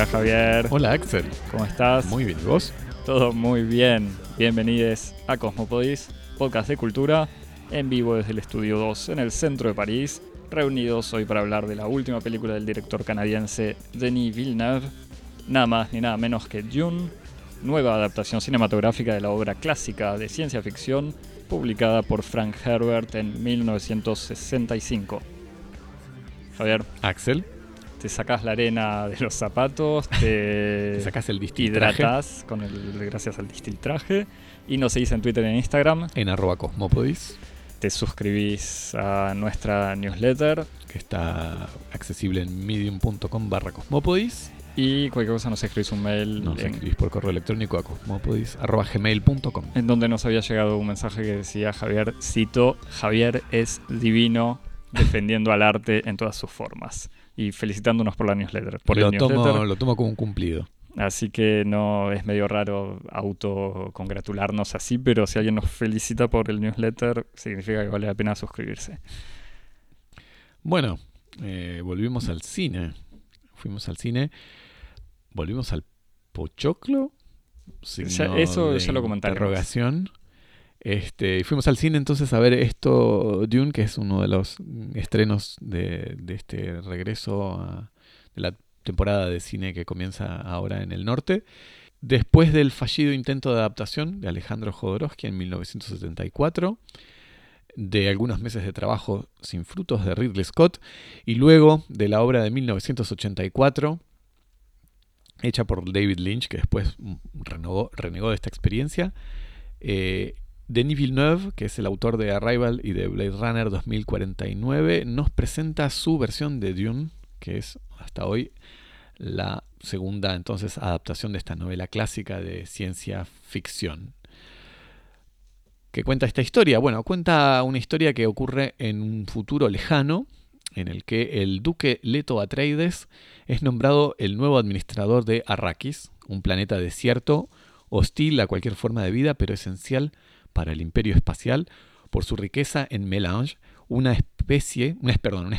Hola Javier. Hola Axel. ¿Cómo estás? Muy bien, ¿y vos? Todo muy bien. Bienvenidos a Cosmopodis, podcast de cultura, en vivo desde el Estudio 2 en el centro de París, reunidos hoy para hablar de la última película del director canadiense Denis Villeneuve, nada más ni nada menos que Dune, nueva adaptación cinematográfica de la obra clásica de ciencia ficción publicada por Frank Herbert en 1965. Javier. Axel. Te sacas la arena de los zapatos, te, te sacas el distiltraje. hidratas con el, gracias al distiltraje y nos seguís en Twitter y en Instagram. En arroba cosmopodis. Te suscribís a nuestra newsletter. Que está accesible en medium.com barra cosmopodis. Y cualquier cosa nos escribís un mail. Nos escribís por correo electrónico a cosmopodis.gmail.com En donde nos había llegado un mensaje que decía Javier, cito, Javier es divino defendiendo al arte en todas sus formas. Y felicitándonos por la newsletter. Por lo, el tomo, newsletter. lo tomo como un cumplido. Así que no es medio raro autocongratularnos así, pero si alguien nos felicita por el newsletter, significa que vale la pena suscribirse. Bueno, eh, volvimos al cine. Fuimos al cine. Volvimos al Pochoclo. Ya, eso ya lo comentaremos. Interrogación. Este, fuimos al cine entonces a ver esto, Dune, que es uno de los estrenos de, este regreso de la temporada de cine que comienza ahora en el norte. Después del fallido intento de adaptación de Alejandro Jodorowsky en 1974, de algunos meses de trabajo sin frutos de Ridley Scott, y luego de la obra de 1984, hecha por David Lynch, que después renovó, renegó de esta experiencia, eh, Denis Villeneuve, que es el autor de Arrival y de Blade Runner 2049, nos presenta su versión de Dune, que es hasta hoy la segunda entonces adaptación de esta novela clásica de ciencia ficción. ¿Qué cuenta esta historia? Bueno, cuenta una historia que ocurre en un futuro lejano, en el que el duque Leto Atreides es nombrado el nuevo administrador de Arrakis, un planeta desierto, hostil a cualquier forma de vida, pero esencial para el imperio espacial por su riqueza en melange, una especie, una, perdón, una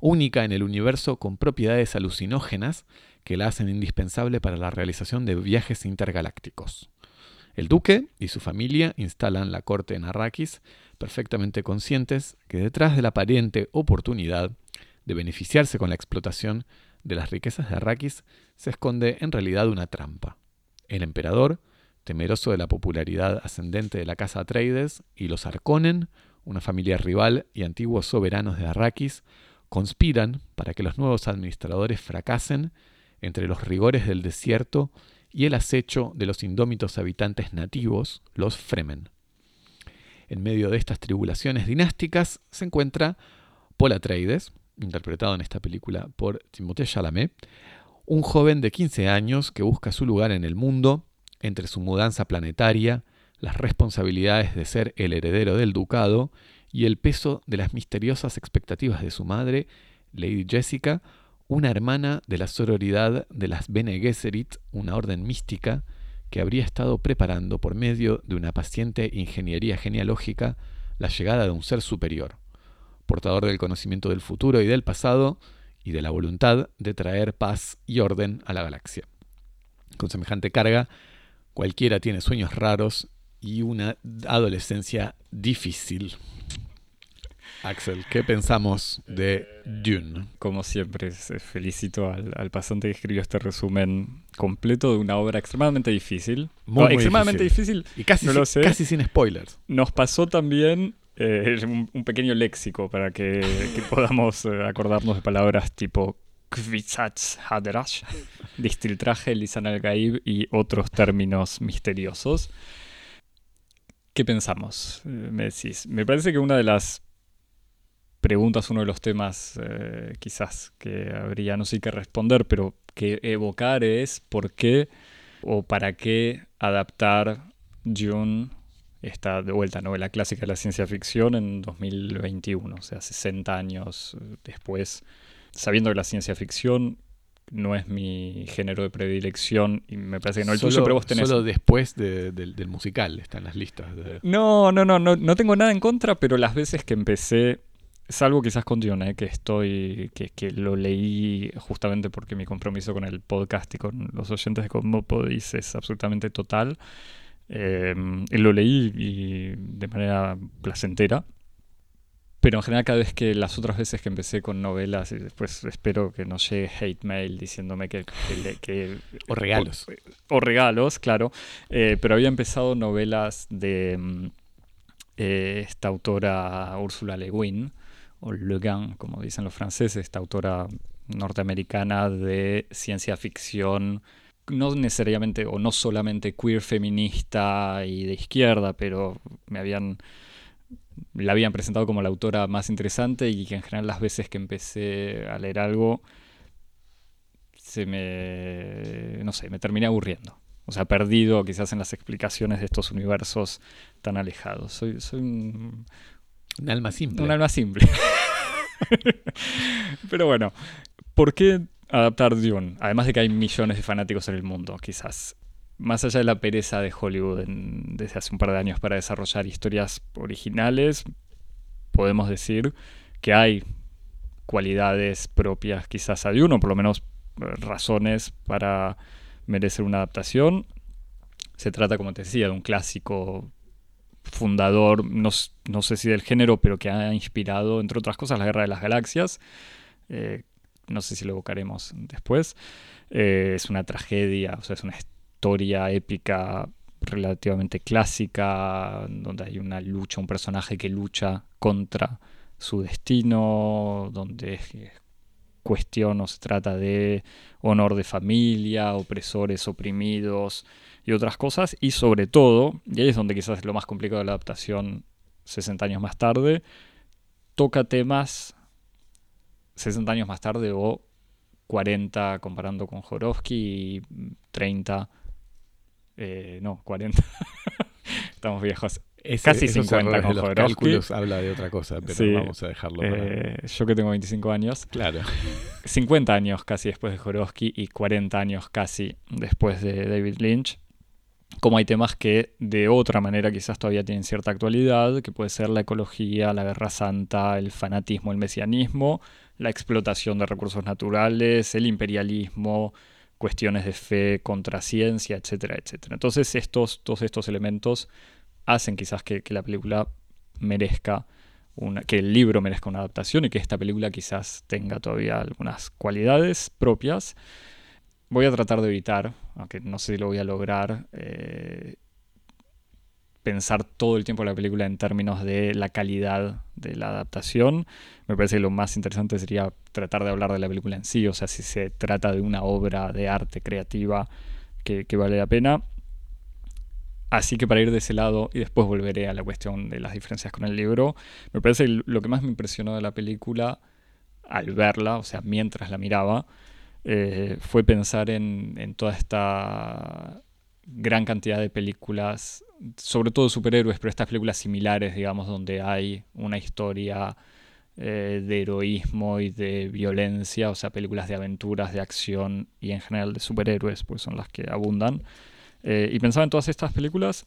única en el universo con propiedades alucinógenas que la hacen indispensable para la realización de viajes intergalácticos. El duque y su familia instalan la corte en Arrakis, perfectamente conscientes que detrás de la aparente oportunidad de beneficiarse con la explotación de las riquezas de Arrakis se esconde en realidad una trampa. El emperador, temeroso de la popularidad ascendente de la casa Atreides, y los Arconen, una familia rival y antiguos soberanos de Arrakis, conspiran para que los nuevos administradores fracasen entre los rigores del desierto y el acecho de los indómitos habitantes nativos, los Fremen. En medio de estas tribulaciones dinásticas se encuentra Paul Atreides, interpretado en esta película por Timothée Chalamet, un joven de 15 años que busca su lugar en el mundo entre su mudanza planetaria, las responsabilidades de ser el heredero del ducado y el peso de las misteriosas expectativas de su madre, Lady Jessica, una hermana de la sororidad de las Bene Gesserit, una orden mística que habría estado preparando por medio de una paciente ingeniería genealógica la llegada de un ser superior, portador del conocimiento del futuro y del pasado y de la voluntad de traer paz y orden a la galaxia. Con semejante carga, cualquiera tiene sueños raros y una adolescencia difícil. Axel, ¿qué pensamos de Dune? Como siempre, felicito al, al, pasante que escribió este resumen completo de una obra extremadamente difícil. Muy, no, muy extremadamente difícil. Y casi, no sin, lo sé. casi sin spoilers. Nos pasó también eh, un, un, pequeño léxico para que, que podamos eh, acordarnos de palabras tipo Kvisats Hadrash, distiltraje, lisan al gaib y otros términos misteriosos. ¿Qué pensamos? Eh, me decís. Me parece que una de las preguntas, uno de los temas eh, quizás que habría, no sé qué responder, pero que evocar es por qué o para qué adaptar Dune, esta de vuelta novela clásica de la ciencia ficción, en 2021, o sea, 60 años después, sabiendo que la ciencia ficción no es mi género de predilección y me parece que no el solo, tuyo, pero vos tenés... Solo después de, de, del musical están las listas. De... No, no, no, no, no tengo nada en contra, pero las veces que empecé salvo quizás con Dune, que estoy, que, que, lo leí justamente porque mi compromiso con el podcast y con los oyentes de Cosmopodis es absolutamente total. Eh, lo leí y de manera placentera. Pero en general cada vez que las otras veces que empecé con novelas y después espero que no llegue hate mail diciéndome que... que, o regalos. O, regalos, claro. Eh, pero había empezado novelas de mm, eh, esta autora Ursula Le Guin, o Le Guin, como dicen los franceses, esta autora norteamericana de ciencia ficción no necesariamente o no solamente queer feminista y de izquierda, pero me habían la habían presentado como la autora más interesante y que en general las veces que empecé a leer algo se me no sé, me terminé aburriendo. O sea, perdido quizás en las explicaciones de estos universos tan alejados. Soy, soy un, un alma simple. Un alma simple. Pero bueno, ¿por qué adaptar Dune? Además de que hay millones de fanáticos en el mundo, quizás. Más allá de la pereza de Hollywood desde hace un par de años para desarrollar historias originales, podemos decir que hay cualidades propias quizás a Dune, o por lo menos eh, razones para merecer una adaptación. Se trata, como te decía, de un clásico fundador, no, sé si del género, pero que ha inspirado, entre otras cosas, la Guerra de las Galaxias. Eh, no sé si lo evocaremos después. Eh, es una tragedia, o sea, es una historia épica relativamente clásica, donde hay una lucha, un personaje que lucha contra su destino, donde cuestión o se trata de honor de familia, opresores oprimidos y otras cosas, y sobre todo, y ahí es donde quizás es lo más complicado de la adaptación 60 años más tarde, toca temas 60 años más tarde o 40 comparando con Jorowski y 30, eh, no, 40, estamos viejos. Casi 50 con los cálculos habla de otra cosa, pero vamos a dejarlo. Eh, yo que tengo 25 años. Claro. 50 años casi después de Jorowski y 40 años casi después de David Lynch. Como hay temas que de otra manera quizás todavía tienen cierta actualidad, que puede ser la ecología, la guerra santa, el fanatismo, el mesianismo, la explotación de recursos naturales, el imperialismo, cuestiones de fe contra ciencia, etcétera, etcétera. Entonces estos, todos estos elementos hacen quizás que, la película merezca una, que el libro merezca una adaptación y que esta película quizás tenga todavía algunas cualidades propias. Voy a tratar de evitar, aunque no sé si lo voy a lograr, eh, pensar todo el tiempo la película en términos de la calidad de la adaptación. Me parece que lo más interesante sería tratar de hablar de la película en sí, o sea, si se trata de una obra de arte creativa que, vale la pena. Así que para ir de ese lado y después volveré a la cuestión de las diferencias con el libro, me parece que lo que más me impresionó de la película al verla, o sea, mientras la miraba, eh, fue pensar en, en toda esta gran cantidad de películas, sobre todo superhéroes, pero estas películas similares, digamos, donde hay una historia eh, de heroísmo y de violencia, o sea, películas de aventuras, de acción y en general de superhéroes, pues son las que abundan. Eh, y pensaba en todas estas películas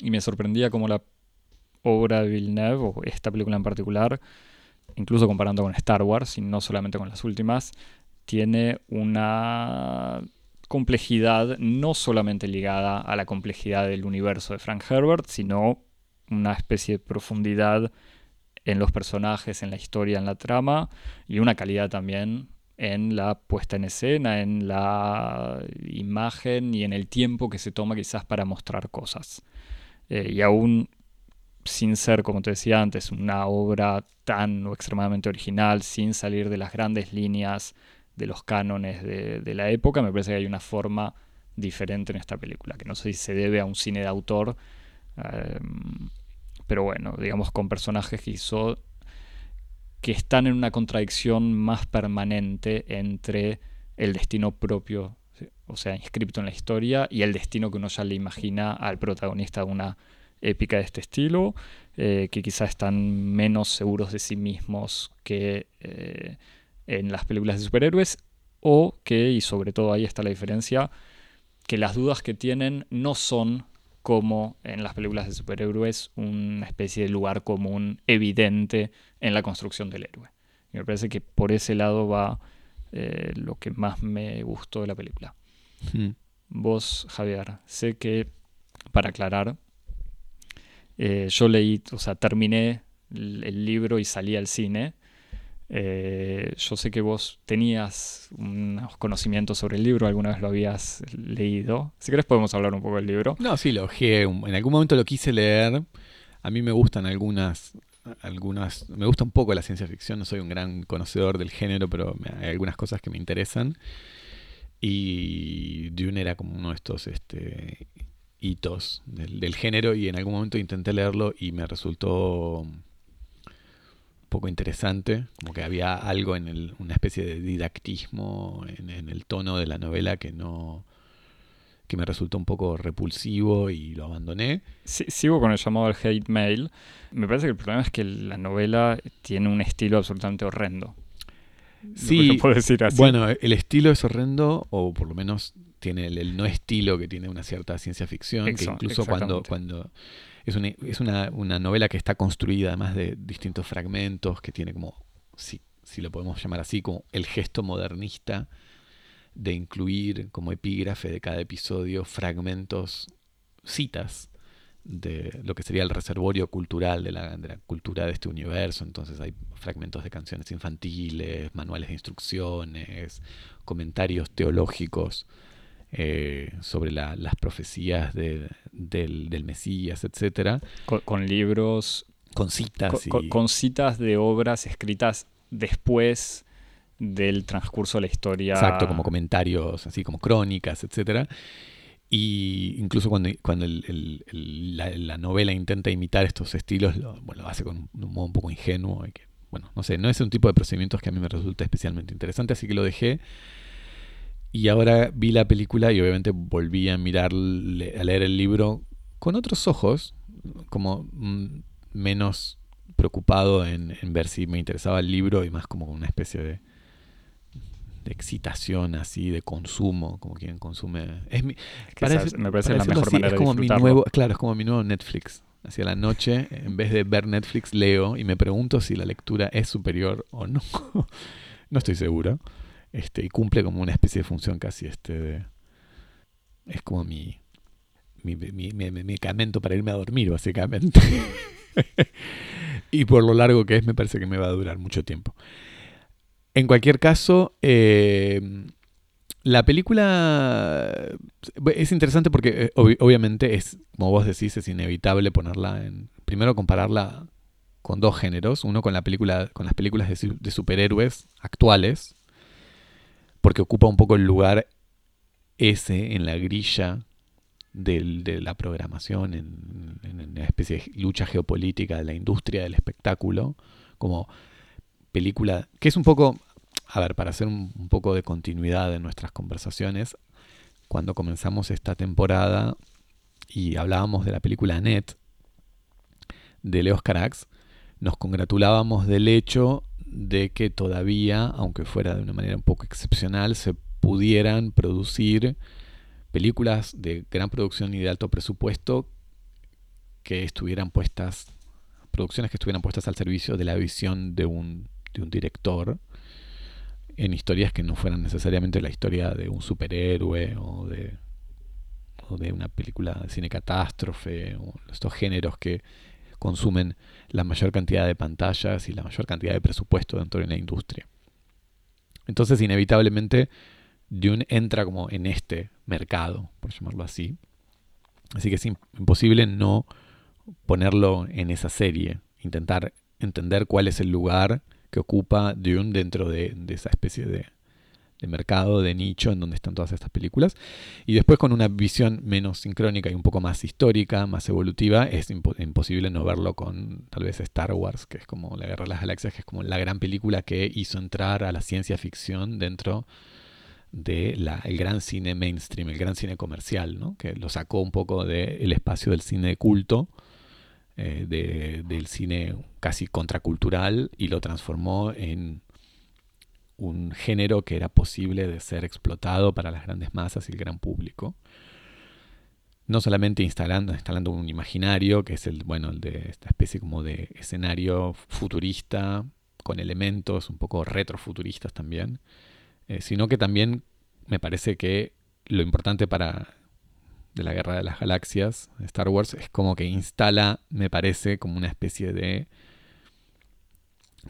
y me sorprendía como la obra de Villeneuve, o esta película en particular, incluso comparando con Star Wars y no solamente con las últimas, tiene una complejidad no solamente ligada a la complejidad del universo de Frank Herbert, sino una especie de profundidad en los personajes, en la historia, en la trama, y una calidad también en la puesta en escena, en la imagen y en el tiempo que se toma quizás para mostrar cosas. Eh, y aún sin ser, como te decía antes, una obra tan o extremadamente original, sin salir de las grandes líneas de los cánones de, la época, me parece que hay una forma diferente en esta película, que no sé si se debe a un cine de autor, em, pero bueno, digamos con personajes que hizo que están en una contradicción más permanente entre el destino propio, o sea, inscripto en la historia, y el destino que uno ya le imagina al protagonista de una épica de este estilo, eh, que quizás están menos seguros de sí mismos que eh, en las películas de superhéroes o que, y sobre todo ahí está la diferencia, que las dudas que tienen no son como en las películas de superhéroes una especie de lugar común evidente en la construcción del héroe. Y me parece que por ese lado va eh, lo que más me gustó de la película. Hmm. Vos, Javier, sé que, para aclarar, eh, yo leí, o sea, terminé el, el libro y salí al cine. Eh, yo sé que vos tenías unos conocimientos sobre el libro, alguna vez lo habías leído. Si querés podemos hablar un poco del libro. No, sí, lo ojeé. En algún momento lo quise leer. A mí me gustan algunas, algunas, me gusta un poco la ciencia ficción. No soy un gran conocedor del género, pero hay algunas cosas que me interesan. Y Dune era como uno de estos este, hitos del, género y en algún momento intenté leerlo y me resultó poco interesante, como que había algo en el, una especie de didactismo en, en el tono de la novela que no que me resultó un poco repulsivo y lo abandoné. Si- sigo con el llamado al hate mail. Me parece que el problema es que la novela tiene un estilo absolutamente horrendo. Sí, puedo decir así. Bueno, el estilo es horrendo, o por lo menos tiene el, el no estilo que tiene una cierta ciencia ficción, que incluso cuando, cuando es, una, es una, una novela que está construida además de distintos fragmentos, que tiene como, si, si lo podemos llamar así, como el gesto modernista de incluir como epígrafe de cada episodio fragmentos, citas de lo que sería el reservorio cultural de la, de la cultura de este universo. Entonces hay fragmentos de canciones infantiles, manuales de instrucciones, comentarios teológicos eh, sobre la- las profecías de- del, del Mesías, etcétera, con, con libros, con citas y- con citas de obras escritas después del transcurso de la historia. Exacto, como comentarios, así como crónicas, etcétera. Y incluso cuando, cuando el- el- el- la, la novela intenta imitar estos estilos, lo, bueno, lo hace con un, un modo un poco ingenuo. Y que, bueno, no sé, no es un tipo de procedimientos que a mí me resulta especialmente interesante, así que lo dejé. Y ahora vi la película y obviamente volví a mirar, a leer el libro con otros ojos, como mm, menos preocupado en, en ver si me interesaba el libro y más como una especie de, de excitación así, de consumo, como quien consume. Es mi, que es- me parece la mejor así, manera es como de mi nuevo, claro, es como mi nuevo Netflix. Hacia la noche, en vez de ver Netflix, leo y me pregunto si la lectura es superior o no. no estoy seguro. Este, y cumple como una especie de función casi este de- es como mi mi, mi- mi- medicamento para irme a dormir, básicamente. y por lo largo que es, me parece que me va a durar mucho tiempo. En cualquier caso, eh, la película es interesante porque eh, obvi- obviamente es, como vos decís, es inevitable ponerla en. Primero compararla con dos géneros. Uno con la película, con las películas de superhéroes actuales. Porque ocupa un poco el lugar ese en la grilla de la programación, en, en una especie de lucha geopolítica de la industria del espectáculo. Como película. Que es un poco. A ver, para hacer un, poco de continuidad en nuestras conversaciones, cuando comenzamos esta temporada y hablábamos de la película Annette de Leos Carax, nos congratulábamos del hecho de que todavía, aunque fuera de una manera un poco excepcional, se pudieran producir películas de gran producción y de alto presupuesto que estuvieran puestas, producciones que estuvieran puestas al servicio de la visión de un, de un director en historias que no fueran necesariamente la historia de un superhéroe o de, o de una película de cine catástrofe, o estos géneros que consumen la mayor cantidad de pantallas y la mayor cantidad de presupuesto dentro de la industria. Entonces, inevitablemente, Dune entra como en este mercado, por llamarlo así. Así que es im- imposible no ponerlo en esa serie, intentar entender cuál es el lugar que ocupa Dune dentro de, de esa especie de, de mercado, de nicho en donde están todas estas películas. Y después con una visión menos sincrónica y un poco más histórica, más evolutiva, es impo- imposible no verlo con tal vez Star Wars, que es como La Guerra de las Galaxias, que es como la gran película que hizo entrar a la ciencia ficción dentro del gran cine mainstream, el gran cine comercial, ¿no? que lo sacó un poco del espacio del cine de culto, eh, de- del cine casi contracultural, y lo transformó en un género que era posible de ser explotado para las grandes masas y el gran público. no solamente instalando, instalando un imaginario, que es el, bueno, el de esta especie como de escenario futurista, con elementos un poco retrofuturistas también, eh, sino que también me parece que lo importante para de la Guerra de las Galaxias, Star Wars, es como que instala, me parece, como una especie de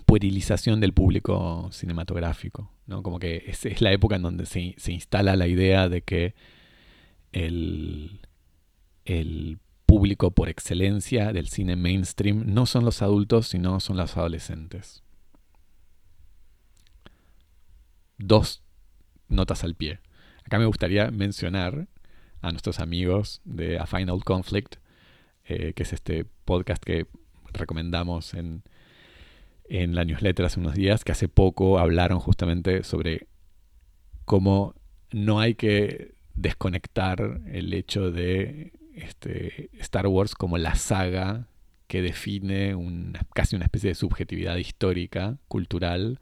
puerilización del público cinematográfico. ¿no? Como que es, es la época en donde se, se, instala la idea de que el, el público por excelencia del cine mainstream no son los adultos, sino son los adolescentes. Dos notas al pie. Acá me gustaría mencionar a nuestros amigos de A Final Conflict, eh, que es este podcast que recomendamos en, en la newsletter hace unos días, que hace poco hablaron justamente sobre cómo no hay que desconectar el hecho de este, Star Wars como la saga que define una, casi una especie de subjetividad histórica, cultural,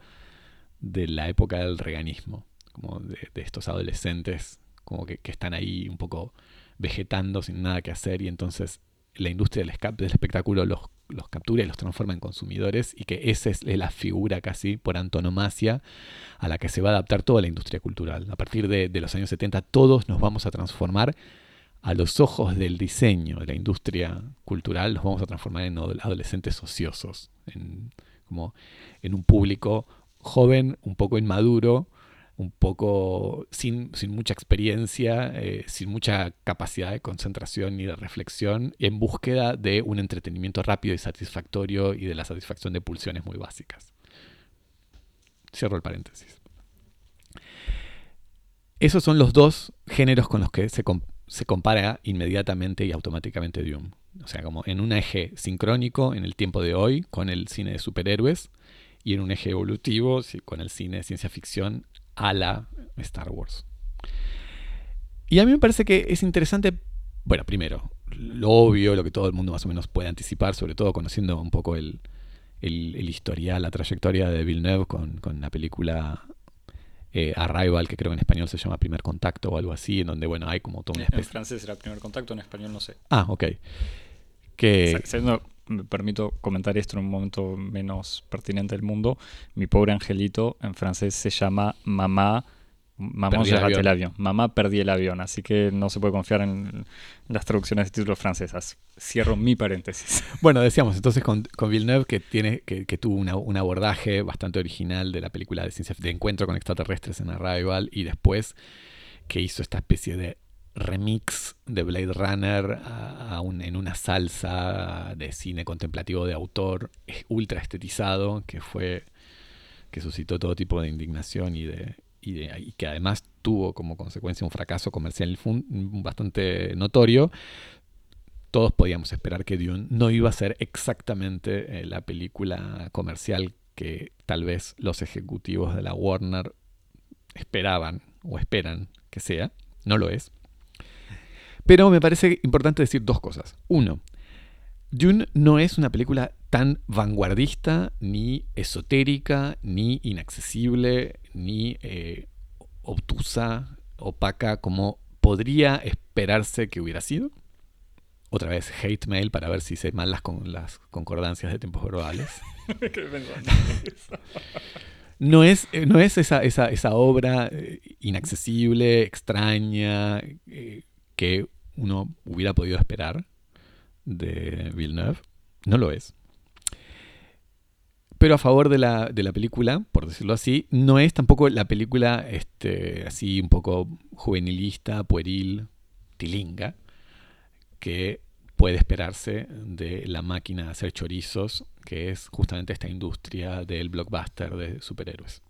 de la época del reganismo, como de, estos adolescentes como que, están ahí un poco vegetando sin nada que hacer y entonces la industria del, del espectáculo los, los, captura y los transforma en consumidores y que esa es la figura casi por antonomasia a la que se va a adaptar toda la industria cultural. A partir de, los años 70 todos nos vamos a transformar a los ojos del diseño de la industria cultural, los vamos a transformar en adolescentes ociosos, en, como en un público joven, un poco inmaduro, un poco sin, sin mucha experiencia, eh, sin mucha capacidad de concentración ni de reflexión, en búsqueda de un entretenimiento rápido y satisfactorio y de la satisfacción de pulsiones muy básicas. Cierro el paréntesis. Esos son los dos géneros con los que se, se compara inmediatamente y automáticamente Dune. O sea, como en un eje sincrónico en el tiempo de hoy con el cine de superhéroes y en un eje evolutivo con el cine de ciencia ficción a la Star Wars. Y a mí me parece que es interesante, bueno, primero, lo obvio, lo que todo el mundo más o menos puede anticipar, sobre todo conociendo un poco el, el, el historial, la trayectoria de Villeneuve con, con la película eh, Arrival, que creo que en español se llama Primer Contacto o algo así, en donde, bueno, hay como todo una especie... En francés era Primer Contacto, en español no sé. Ah, ok. Que... me permito comentar esto en un momento menos pertinente del mundo. Mi pobre angelito en francés se llama Mamá. Mamá Perdí el avión. el avión. Mamá perdí el avión. Así que no se puede confiar en las traducciones de títulos francesas. Cierro mi paréntesis. Bueno, decíamos entonces con, con Villeneuve que, tiene, que, que tuvo una, un abordaje bastante original de la película de ciencia de encuentro con extraterrestres en Arrival y después que hizo esta especie de remix de Blade Runner a, un, en una salsa de cine contemplativo de autor ultra estetizado que fue que suscitó todo tipo de indignación y de, y, de, y que además tuvo como consecuencia un fracaso comercial bastante notorio todos podíamos esperar que Dune no iba a ser exactamente eh, la película comercial que tal vez los ejecutivos de la Warner esperaban o esperan que sea. No lo es. Pero me parece importante decir dos cosas. Uno, Dune no es una película tan vanguardista, ni esotérica, ni inaccesible, ni eh, obtusa, opaca, como podría esperarse que hubiera sido. Otra vez, hate mail para ver si sé mal las, con, las concordancias de tiempos verbales. no es, no es esa, esa, esa obra eh, inaccesible, extraña, eh, que uno hubiera podido esperar de Villeneuve. No lo es. Pero a favor de la, de la, película, por decirlo así, no es tampoco la película este, así un poco juvenilista, pueril, tilinga, que puede esperarse de la máquina de hacer chorizos, que es justamente esta industria del blockbuster de superhéroes.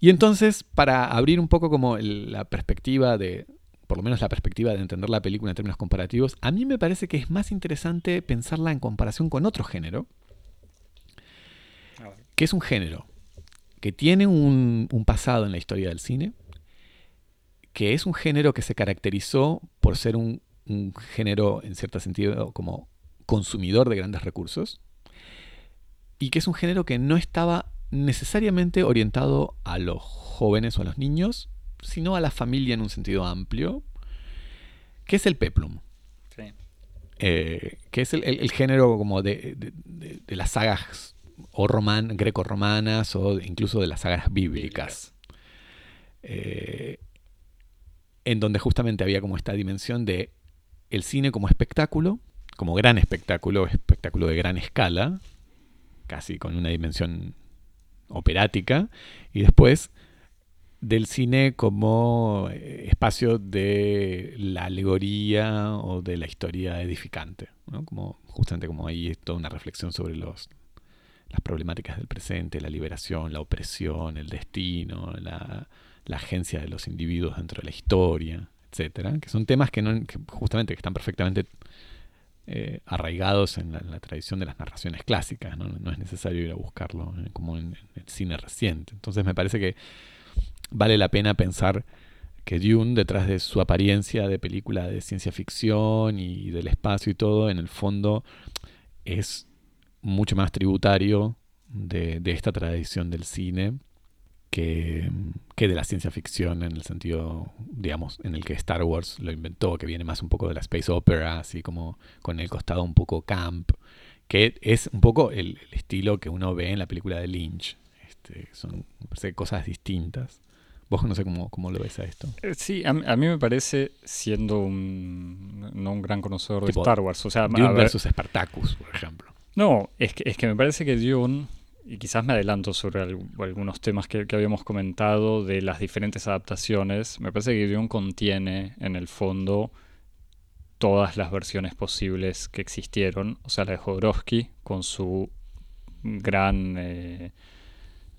Y entonces, para abrir un poco como la perspectiva de, por lo menos la perspectiva de entender la película en términos comparativos, a mí me parece que es más interesante pensarla en comparación con otro género, que es un género que tiene un, un, pasado en la historia del cine, que es un género que se caracterizó por ser un, un género, en cierto sentido, como consumidor de grandes recursos, y que es un género que no estaba necesariamente orientado a los jóvenes o a los niños, sino a la familia en un sentido amplio, ¿Qué es el peplum? Eh, que es el, género como de, las sagas o roman, greco-romanas o incluso de las sagas bíblicas. Eh, en donde justamente había como esta dimensión de el cine como espectáculo, como gran espectáculo, espectáculo de gran escala, casi con una dimensión operática, y después del cine como eh, espacio de la alegoría o de la historia edificante, como, justamente como ahí toda una reflexión sobre los, las problemáticas del presente, la liberación, la opresión, el destino, la, agencia de los individuos dentro de la historia, etcétera, que son temas que, no, justamente que están perfectamente eh, arraigados en la, tradición de las narraciones clásicas, ¿no? es necesario ir a buscarlo eh, como en, el cine reciente. Entonces me parece que vale la pena pensar que Dune, detrás de su apariencia de película de ciencia ficción y del espacio y todo, en el fondo es mucho más tributario de, esta tradición del cine que, que, de la ciencia ficción en el sentido, digamos, en el que Star Wars lo inventó, que viene más un poco de la space opera, así como con el costado un poco camp, que es un poco el, estilo que uno ve en la película de Lynch. Este, son cosas distintas. Vos no sé cómo, cómo lo ves a esto. Eh, sí, a, mí me parece, siendo un, no un gran conocedor de Star Wars, o sea... Dune versus Spartacus, por ejemplo. No, es que, es que me parece que Dune, y quizás me adelanto sobre algunos temas que, habíamos comentado de las diferentes adaptaciones, me parece que Dune contiene en el fondo todas las versiones posibles que existieron, o sea, la de Jodorowsky con su gran... Eh,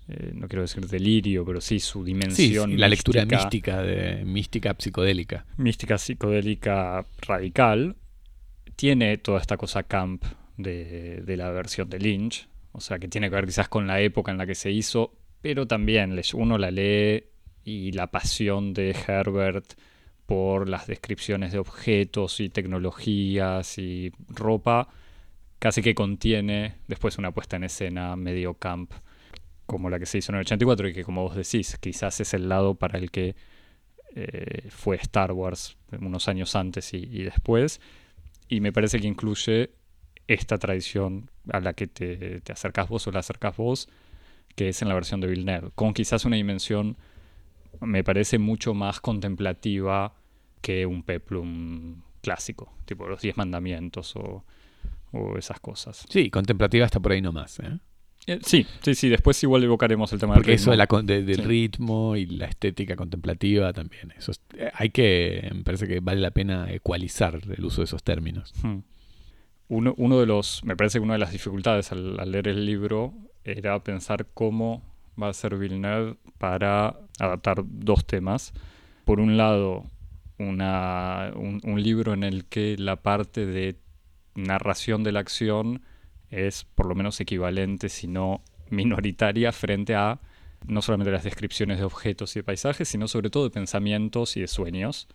eh, no quiero decir delirio, pero sí su dimensión. Sí, la lectura mística, de, mística psicodélica. Mística psicodélica radical. Tiene toda esta cosa camp de, la versión de Lynch, o sea, que tiene que ver quizás con la época en la que se hizo, pero también uno la lee y la pasión de Herbert por las descripciones de objetos y tecnologías y ropa, casi que contiene después una puesta en escena medio camp como la que se hizo en el 84 y que como vos decís, quizás es el lado para el que eh, fue Star Wars unos años antes y, después. Y me parece que incluye esta tradición a la que te, te acercás vos o la acercás vos, que es en la versión de Villeneuve, con quizás una dimensión, me parece, mucho más contemplativa que un peplum clásico, tipo los Diez Mandamientos o, o esas cosas. Sí, contemplativa hasta por ahí nomás. ¿eh? Eh, sí, sí, sí, después igual evocaremos el tema del ritmo. eso del ritmo y la estética contemplativa también. Eso eh, hay que, me parece que vale la pena ecualizar el uso de esos términos. Hmm. Uno, uno, de los, me parece que una de las dificultades al, leer el libro era pensar cómo va a ser Villeneuve para adaptar dos temas. Por un lado, una, un libro en el que la parte de narración de la acción es por lo menos equivalente, si no minoritaria, frente a no solamente las descripciones de objetos y de paisajes, sino sobre todo de pensamientos y de sueños.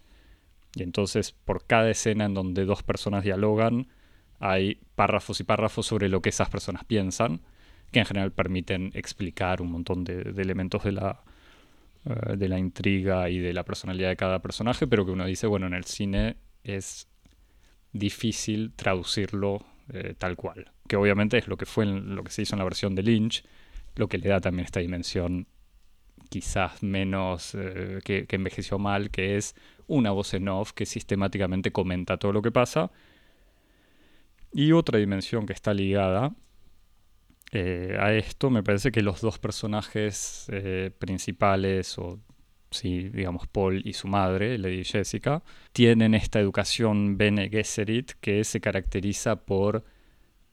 Y entonces, por cada escena en donde dos personas dialogan, hay párrafos y párrafos sobre lo que esas personas piensan, que en general permiten explicar un montón de, elementos de la, eh, de la intriga y de la personalidad de cada personaje, pero que uno dice, bueno, en el cine es difícil traducirlo eh, tal cual que obviamente es lo que fue lo que se hizo en la versión de Lynch, lo que le da también esta dimensión quizás menos eh, que, envejeció mal, que es una voz en off que sistemáticamente comenta todo lo que pasa. Y otra dimensión que está ligada eh, a esto, me parece que los dos personajes eh, principales, o sí, digamos Paul y su madre, Lady Jessica, tienen esta educación Bene Gesserit que se caracteriza por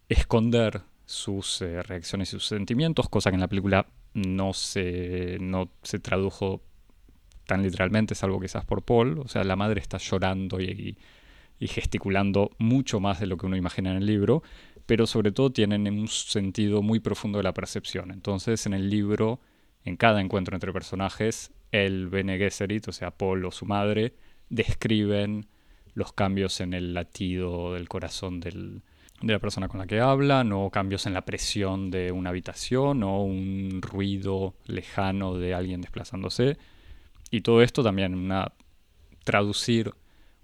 esconder sus eh, reacciones y sus sentimientos, cosa que en la película no se, no se tradujo tan literalmente, salvo quizás por Paul. O sea, la madre está llorando y, gesticulando mucho más de lo que uno imagina en el libro, pero sobre todo tienen un sentido muy profundo de la percepción. Entonces, en el libro, en cada encuentro entre personajes, el Bene Gesserit, o sea, Paul o su madre, describen los cambios en el latido del corazón del, de la persona con la que hablan, o cambios en la presión de una habitación, o un ruido lejano de alguien desplazándose. Y todo esto también, traducir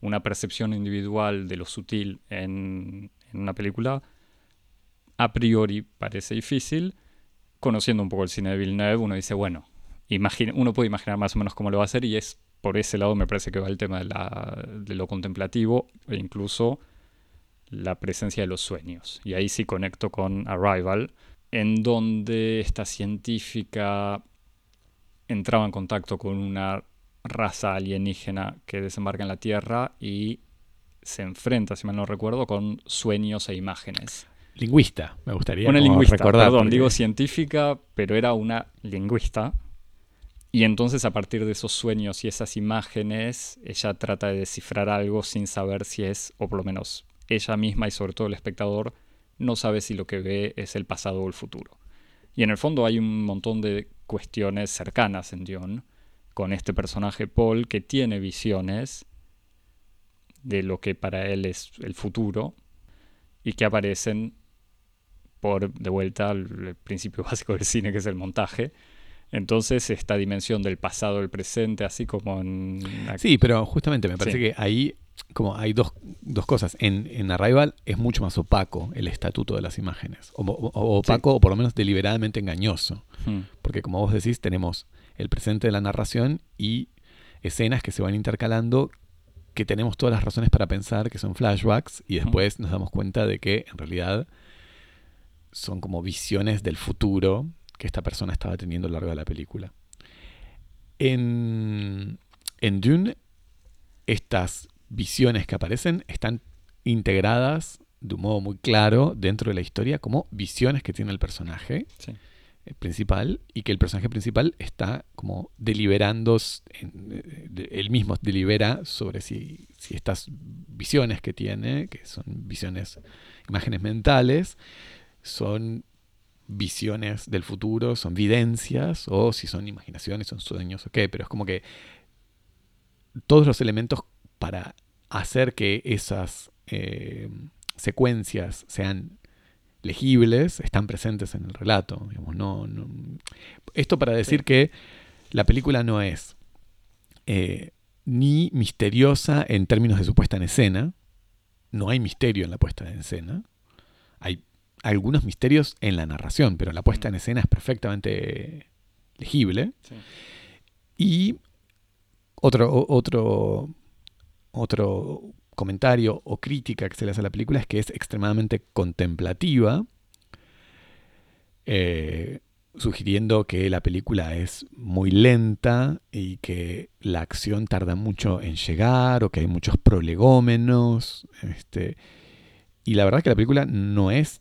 una percepción individual de lo sutil en, una película, a priori parece difícil. Conociendo un poco el cine de Villeneuve, uno dice, bueno, uno puede imaginar más o menos cómo lo va a hacer y es por ese lado me parece que va el tema de, la, de lo contemplativo e incluso la presencia de los sueños. Y ahí sí conecto con Arrival, en donde esta científica entraba en contacto con una raza alienígena que desembarca en la Tierra y se enfrenta, si mal no recuerdo, con sueños e imágenes. Lingüista, me gustaría una lingüista, recordar. Perdón, digo científica, pero era una lingüista. Y entonces a partir de esos sueños y esas imágenes, ella trata de descifrar algo sin saber si es, o por lo menos ella misma y sobre todo el espectador, no sabe si lo que ve es el pasado o el futuro. Y en el fondo hay un montón de cuestiones cercanas en Dion, con este personaje Paul que tiene visiones de lo que para él es el futuro y que aparecen por, de vuelta, al principio básico del cine, que es el montaje. Entonces, esta dimensión del pasado, el presente, así como en... Sí, pero justamente me parece que ahí como hay dos, dos cosas. En, en, Arrival es mucho más opaco el estatuto de las imágenes. O, opaco o por lo menos deliberadamente engañoso. Hmm. Porque como vos decís, tenemos el presente de la narración y escenas que se van intercalando que tenemos todas las razones para pensar que son flashbacks y hmm. después nos damos cuenta de que en realidad son como visiones del futuro que esta persona estaba teniendo a lo largo de la película. En, en Dune, estas visiones que aparecen están integradas de un modo muy claro dentro de la historia como visiones que tiene el personaje eh, principal y que el personaje principal está como deliberando, eh, él mismo delibera sobre si, si estas visiones que tiene, que son visiones, imágenes mentales, son visiones del futuro, son videncias, o si son imaginaciones, son sueños, o qué, pero es como que todos los elementos para hacer que esas eh, secuencias sean legibles están presentes en el relato. no, Esto para decir que la película no es eh, ni misteriosa en términos de su puesta en escena, no hay misterio en la puesta en escena, hay algunos misterios en la narración, pero la puesta en escena es perfectamente legible. Y otro, otro, otro comentario o crítica que se le hace a la película es que es extremadamente contemplativa, eh, sugiriendo que la película es muy lenta y que la acción tarda mucho en llegar o que hay muchos prolegómenos. Este, y la verdad es que la película no es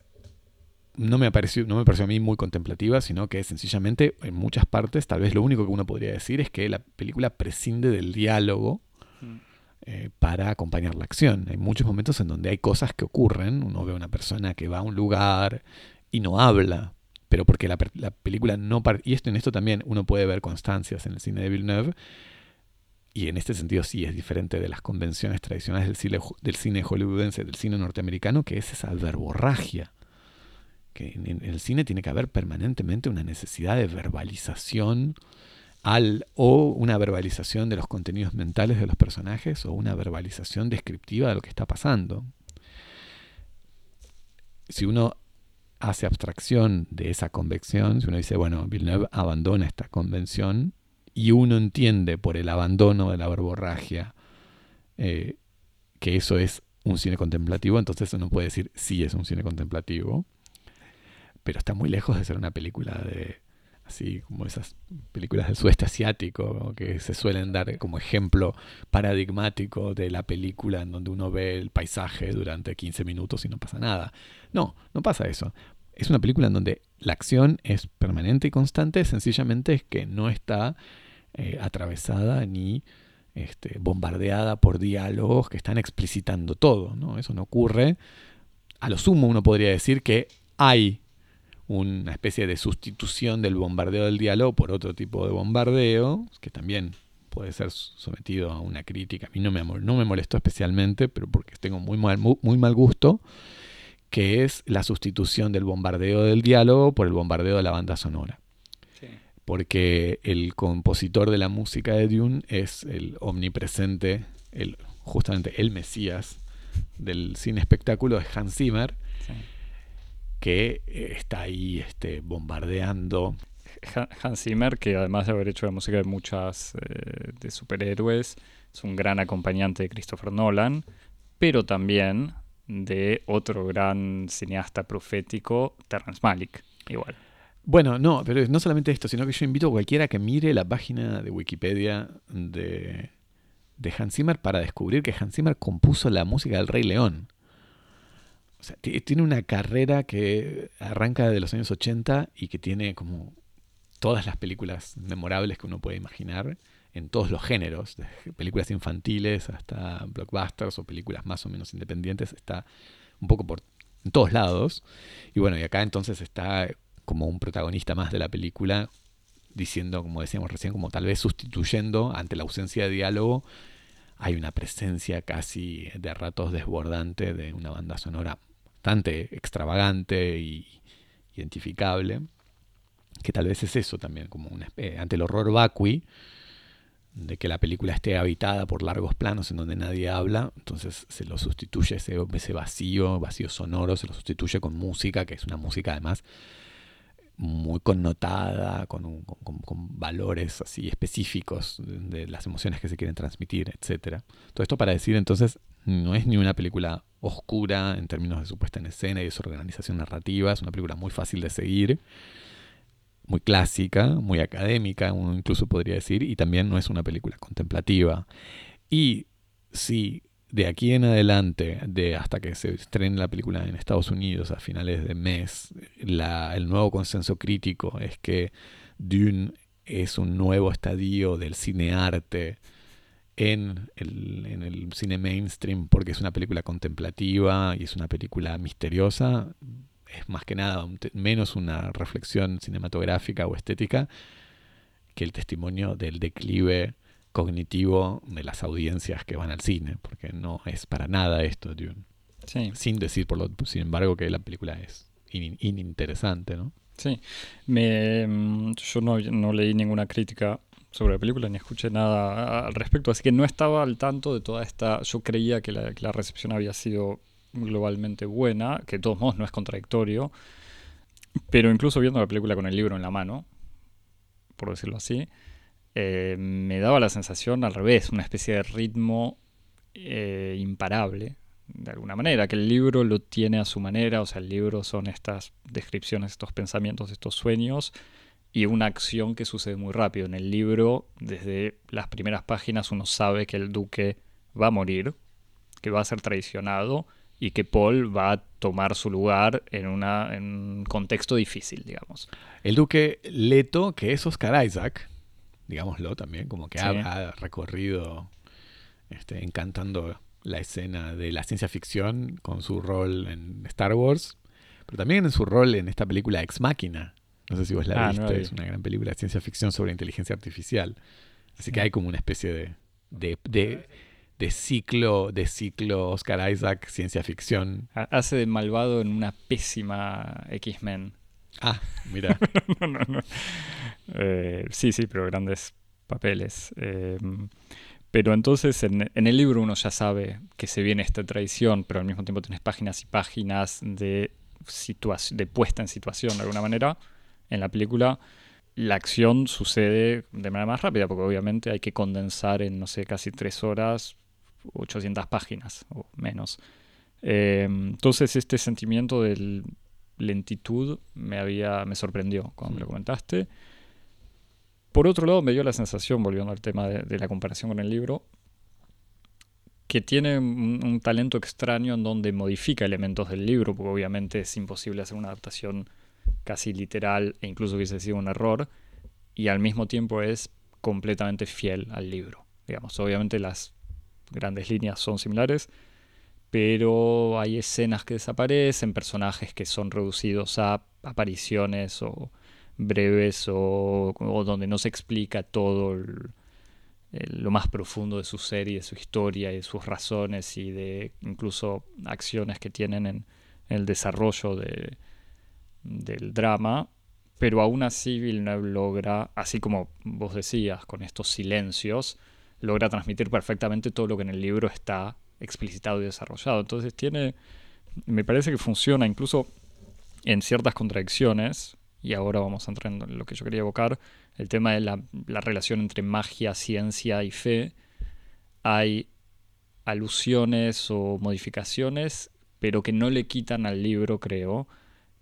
no me, pareció, no me pareció a mí muy contemplativa, sino que sencillamente en muchas partes, tal vez lo único que uno podría decir es que la película prescinde del diálogo mm. Eh, para acompañar la acción. Hay muchos momentos en donde hay cosas que ocurren, uno ve a una persona que va a un lugar y no habla, pero porque la, película no... Y esto, en esto también uno puede ver constancias en el cine de Villeneuve, y en este sentido sí es diferente de las convenciones tradicionales del cine, hollywoodense, del cine norteamericano, que es esa verborragia que en, el cine tiene que haber permanentemente una necesidad de verbalización al, o una verbalización de los contenidos mentales de los personajes o una verbalización descriptiva de lo que está pasando. Si uno hace abstracción de esa convención, si uno dice, bueno, Villeneuve abandona esta convención y uno entiende por el abandono de la verborragia eh, que eso es un cine contemplativo, entonces uno puede decir sí es un cine contemplativo pero está muy lejos de ser una película de así como esas películas del sudeste asiático que se suelen dar como ejemplo paradigmático de la película en donde uno ve el paisaje durante 15 minutos y no pasa nada. No, no pasa eso. Es una película en donde la acción es permanente y constante, sencillamente es que no está eh, atravesada ni este, bombardeada por diálogos que están explicitando todo. ¿no? Eso no ocurre. A lo sumo uno podría decir que hay una especie de sustitución del bombardeo del diálogo por otro tipo de bombardeo, que también puede ser sometido a una crítica. A mí no me, no me molestó especialmente, pero porque tengo muy mal, muy, mal gusto, que es la sustitución del bombardeo del diálogo por el bombardeo de la banda sonora. Porque el compositor de la música de Dune es el omnipresente, el justamente el Mesías del cine espectáculo es Hans Zimmer, Sí. Que eh, está ahí este, bombardeando. Ha- Hans Zimmer, que además de haber hecho la música de muchas eh, de superhéroes, es un gran acompañante de Christopher Nolan, pero también de otro gran cineasta profético, Terrence Malick, igual. Bueno, no, pero no solamente esto, sino que yo invito a cualquiera que mire la página de Wikipedia de, de Hans Zimmer para descubrir que Hans Zimmer compuso la música del Rey León. O sea, ti- tiene una carrera que arranca de los años 80 y que tiene como todas las películas memorables que uno puede imaginar en todos los géneros, desde películas infantiles hasta blockbusters o películas más o menos independientes, está un poco por en todos lados. Y bueno, y acá entonces está como un protagonista más de la película, diciendo, como decíamos recién, como tal vez sustituyendo ante la ausencia de diálogo, hay una presencia casi de ratos desbordante de una banda sonora bastante extravagante y identificable, que tal vez es eso también, como una, ante el horror vacui, de que la película esté habitada por largos planos en donde nadie habla, entonces se lo sustituye ese, vacío, vacío sonoro, se lo sustituye con música, que es una música además muy connotada, con, un- con- valores así específicos de, las emociones que se quieren transmitir, etcétera. Todo esto para decir entonces, no es ni una película oscura en términos de su puesta en escena y de su organización narrativa, es una película muy fácil de seguir, muy clásica, muy académica, uno incluso podría decir, y también no es una película contemplativa. Y si de aquí en adelante, de hasta que se estrene la película en Estados Unidos a finales de mes, la- el nuevo consenso crítico es que Dune es un nuevo estadio del cinearte en el, en el cine mainstream porque es una película contemplativa y es una película misteriosa, es más que nada menos una reflexión cinematográfica o estética que el testimonio del declive cognitivo de las audiencias que van al cine, porque no es para nada esto, Dune. Sí, Sin decir, por lo, sin embargo, que la película es in- ininteresante, ¿no? sí. Me, mm, yo no, no leí ninguna crítica sobre la película ni escuché nada al respecto, así que no estaba al tanto de toda esta... Yo creía que la, recepción había sido globalmente buena, que de todos modos no es contradictorio, pero incluso viendo la película con el libro en la mano, por decirlo así, eh, me daba la sensación al revés, una especie de ritmo eh, imparable, de alguna manera, que el libro lo tiene a su manera, o sea, el libro son estas descripciones, estos pensamientos, estos sueños, y una acción que sucede muy rápido. En el libro, desde las primeras páginas, uno sabe que el duque va a morir, que va a ser traicionado y que Paul va a tomar su lugar en, una, en un contexto difícil, digamos. El duque Leto, que es Oscar Isaac, digámoslo también, como que Sí. ha, ha recorrido este, encantando la escena de la ciencia ficción con su rol en Star Wars, pero también en su rol en esta película Ex Machina. No sé si vos la Ah, no viste, la vi. es una gran película de ciencia ficción sobre inteligencia artificial. Así que hay como una especie de, de, de, de ciclo, de ciclo Oscar Isaac, ciencia ficción. Ha- Hace de malvado en una pésima X-Men. Ah, mira. no, no, no. Eh, sí, sí, pero grandes papeles. Eh, pero entonces en, en el libro uno ya sabe que se viene esta traición, pero al mismo tiempo tienes páginas y páginas de, de puesta en situación de alguna manera. En la película la acción sucede de manera más rápida, porque obviamente hay que condensar en, no sé, casi tres horas 800 páginas o menos. Eh, entonces este sentimiento de lentitud me había me sorprendió cuando me lo comentaste. Por otro lado, me dio la sensación, volviendo al tema de, de la comparación con el libro, que tiene un, un talento extraño en donde modifica elementos del libro, porque obviamente es imposible hacer una adaptación casi literal e incluso hubiese sido un error, y al mismo tiempo es completamente fiel al libro. Digamos, obviamente las grandes líneas son similares, pero hay escenas que desaparecen, personajes que son reducidos a apariciones o breves o, donde no se explica todo lo más profundo de su ser y de su historia y de sus razones y de incluso acciones que tienen en, en el desarrollo de, del drama, pero aún así Villeneuve logra, así como vos decías, con estos silencios, logra transmitir perfectamente todo lo que en el libro está explicitado y desarrollado. Entonces tiene, me parece que funciona incluso en ciertas contradicciones, y ahora vamos a entrar en lo que yo quería evocar, el tema de la, la relación entre magia, ciencia y fe. Hay alusiones o modificaciones, pero que no le quitan al libro, creo,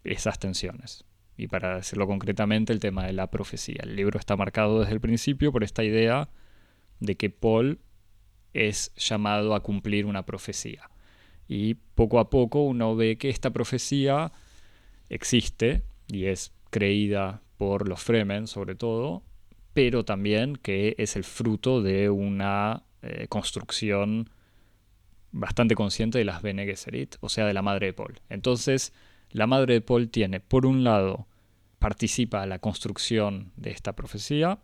esas tensiones. Y para decirlo concretamente, el tema de la profecía. El libro está marcado desde el principio por esta idea de que Paul es llamado a cumplir una profecía. Y poco a poco uno ve que esta profecía existe y es creída por los Fremen sobre todo, pero también que es el fruto de una eh, construcción bastante consciente de las Bene Gesserit, o sea, de la madre de Paul. Entonces, la madre de Paul tiene, por un lado, participa en la construcción de esta profecía,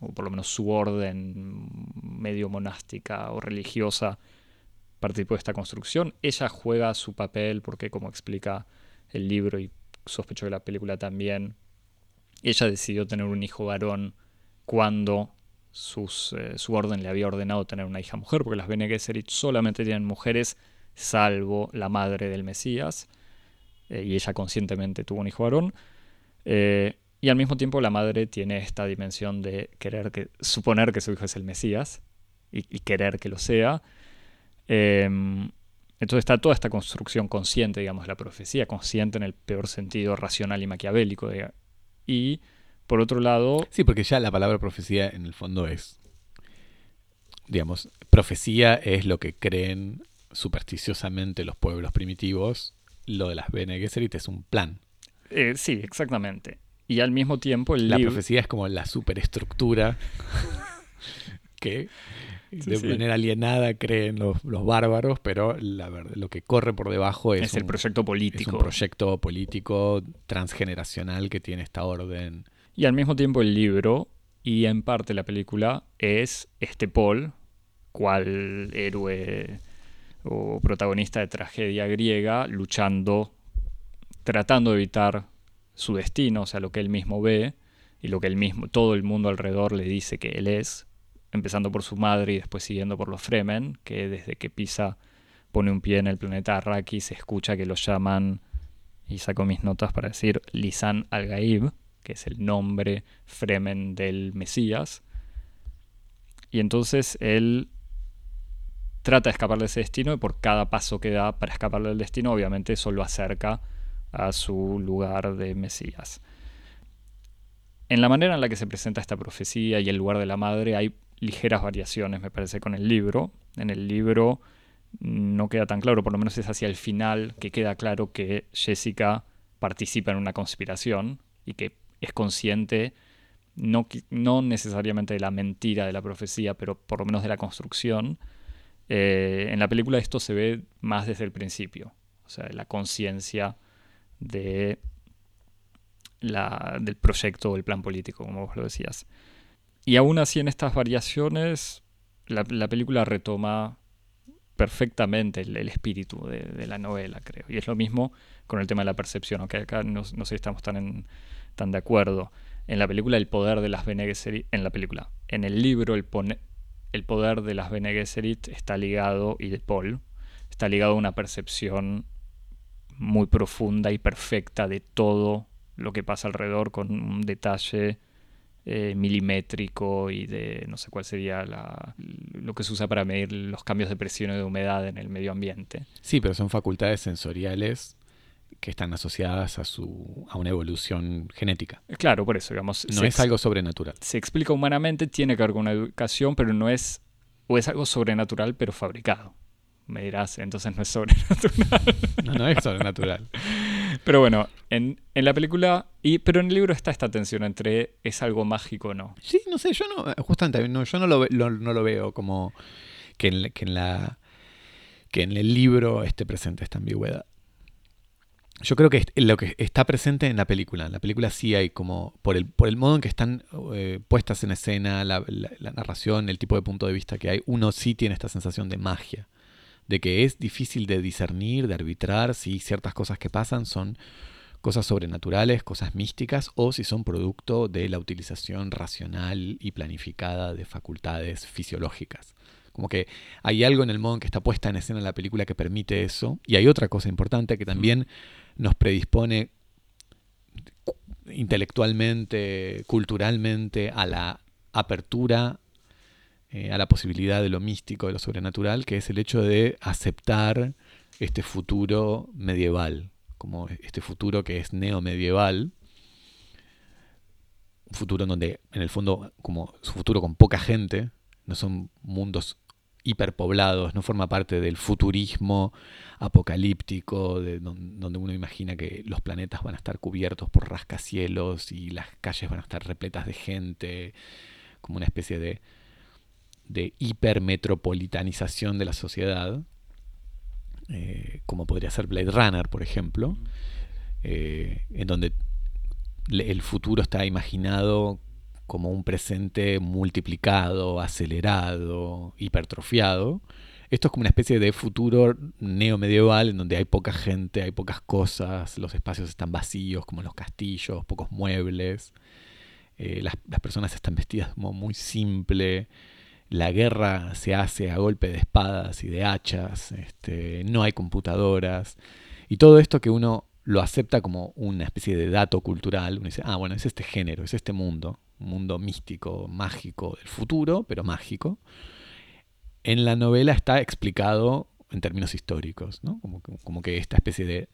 o por lo menos su orden medio monástica o religiosa participó de esta construcción. Ella juega su papel porque, como explica el libro y sospecho que la película también, ella decidió tener un hijo varón cuando eh, su orden le había ordenado tener una hija mujer, porque las Bene Gesserit solamente tienen mujeres, salvo la madre del Mesías, eh, y ella conscientemente tuvo un hijo varón. Eh, y al mismo tiempo la madre tiene esta dimensión de querer que, suponer que su hijo es el Mesías y, querer que lo sea. Em, entonces está toda esta construcción consciente, digamos, la profecía, consciente en el peor sentido racional y maquiavélico. Y por otro lado... Sí, porque ya la palabra profecía en el fondo es, digamos, profecía es lo que creen supersticiosamente los pueblos primitivos. Lo de las Bene Gesserit es un plan. Eh, sí, exactamente. Y al mismo tiempo el La profecía es como la superestructura que de manera alienada creen los, bárbaros, pero la verdad, lo que corre por debajo es, el proyecto político. Es un proyecto político transgeneracional que tiene esta orden. Y al mismo tiempo el libro, y en parte la película, es este Paul, cual héroe o protagonista de tragedia griega, luchando, tratando de evitar su destino, o sea, lo que él mismo ve y lo que él mismo, todo el mundo alrededor le dice que él es, empezando por su madre y después siguiendo por los Fremen, que desde que pisa pone un pie en el planeta Arrakis se escucha que lo llaman, y saco mis notas para decir, Lisan al-Gaib, que es el nombre Fremen del Mesías. Y entonces él trata de escapar de ese destino y por cada paso que da para escapar del destino, obviamente eso lo acerca a su lugar de Mesías. En la manera en la que se presenta esta profecía y el lugar de la madre hay ligeras variaciones, me parece, con el libro. En el libro no queda tan claro, por lo menos es hacia el final que queda claro que Jessica participa en una conspiración y que es consciente no, no necesariamente de la mentira de la profecía, pero por lo menos de la construcción. Eh, en la película esto se ve más desde el principio, o sea, la conciencia de del proyecto o el plan político, como vos lo decías. Y aún así en estas variaciones, la, película retoma perfectamente el, espíritu de, la novela, creo. Y es lo mismo con el tema de la percepción, aunque acá no, sé si estamos tan, tan de acuerdo. En la película el poder de las Gesserit, en la película, en el libro el, el poder de las Bene Gesserit está ligado, y de Paul, está ligado a una percepción muy profunda y perfecta de todo lo que pasa alrededor con un detalle eh, milimétrico y de no sé cuál sería la, lo que se usa para medir los cambios de presión y de humedad en el medio ambiente. Sí, pero son facultades sensoriales que están asociadas a su a una evolución genética. Claro, por eso, digamos. No es algo sobrenatural. Se explica humanamente, tiene que ver con una educación, pero no es o es algo sobrenatural pero fabricado me dirás, entonces no es sobrenatural. No, no es sobrenatural. Pero bueno, en, la película, y, pero en el libro está esta tensión entre es algo mágico o no. Sí, no sé, yo no, justamente, no, yo no lo, no lo veo como que en, que en, la, que en el libro esté presente esta ambigüedad. Yo creo que lo que está presente en la película. En la película sí hay como, por el, por el modo en que están eh, puestas en escena, la, la, narración, el tipo de punto de vista que hay, uno sí tiene esta sensación de magia de que es difícil de discernir, de arbitrar si ciertas cosas que pasan son cosas sobrenaturales, cosas místicas, o si son producto de la utilización racional y planificada de facultades fisiológicas. Como que hay algo en el modo en que está puesta en escena la película que permite eso. Y hay otra cosa importante que también nos predispone intelectualmente, culturalmente, a la apertura eh, a la posibilidad de lo místico, de lo sobrenatural, que es el hecho de aceptar este futuro medieval, como este futuro que es neomedieval, un futuro en donde en el fondo, como su futuro con poca gente, no son mundos hiperpoblados, no forma parte del futurismo apocalíptico, de donde uno imagina que los planetas van a estar cubiertos por rascacielos y las calles van a estar repletas de gente, como una especie de, de hipermetropolitanización de la sociedad, eh, como podría ser Blade Runner, por ejemplo, eh, en donde el futuro está imaginado como un presente multiplicado, acelerado, hipertrofiado. Esto es como una especie de futuro neomedieval en donde hay poca gente, hay pocas cosas, los espacios están vacíos, como los castillos, pocos muebles, eh, las, personas están vestidas como muy simple, la guerra se hace a golpe de espadas y de hachas, este, no hay computadoras, y todo esto que uno lo acepta como una especie de dato cultural, uno dice, ah, bueno, es este género, es este mundo, un mundo místico, mágico del futuro, pero mágico. En la novela está explicado en términos históricos, ¿no? como, como que esta especie de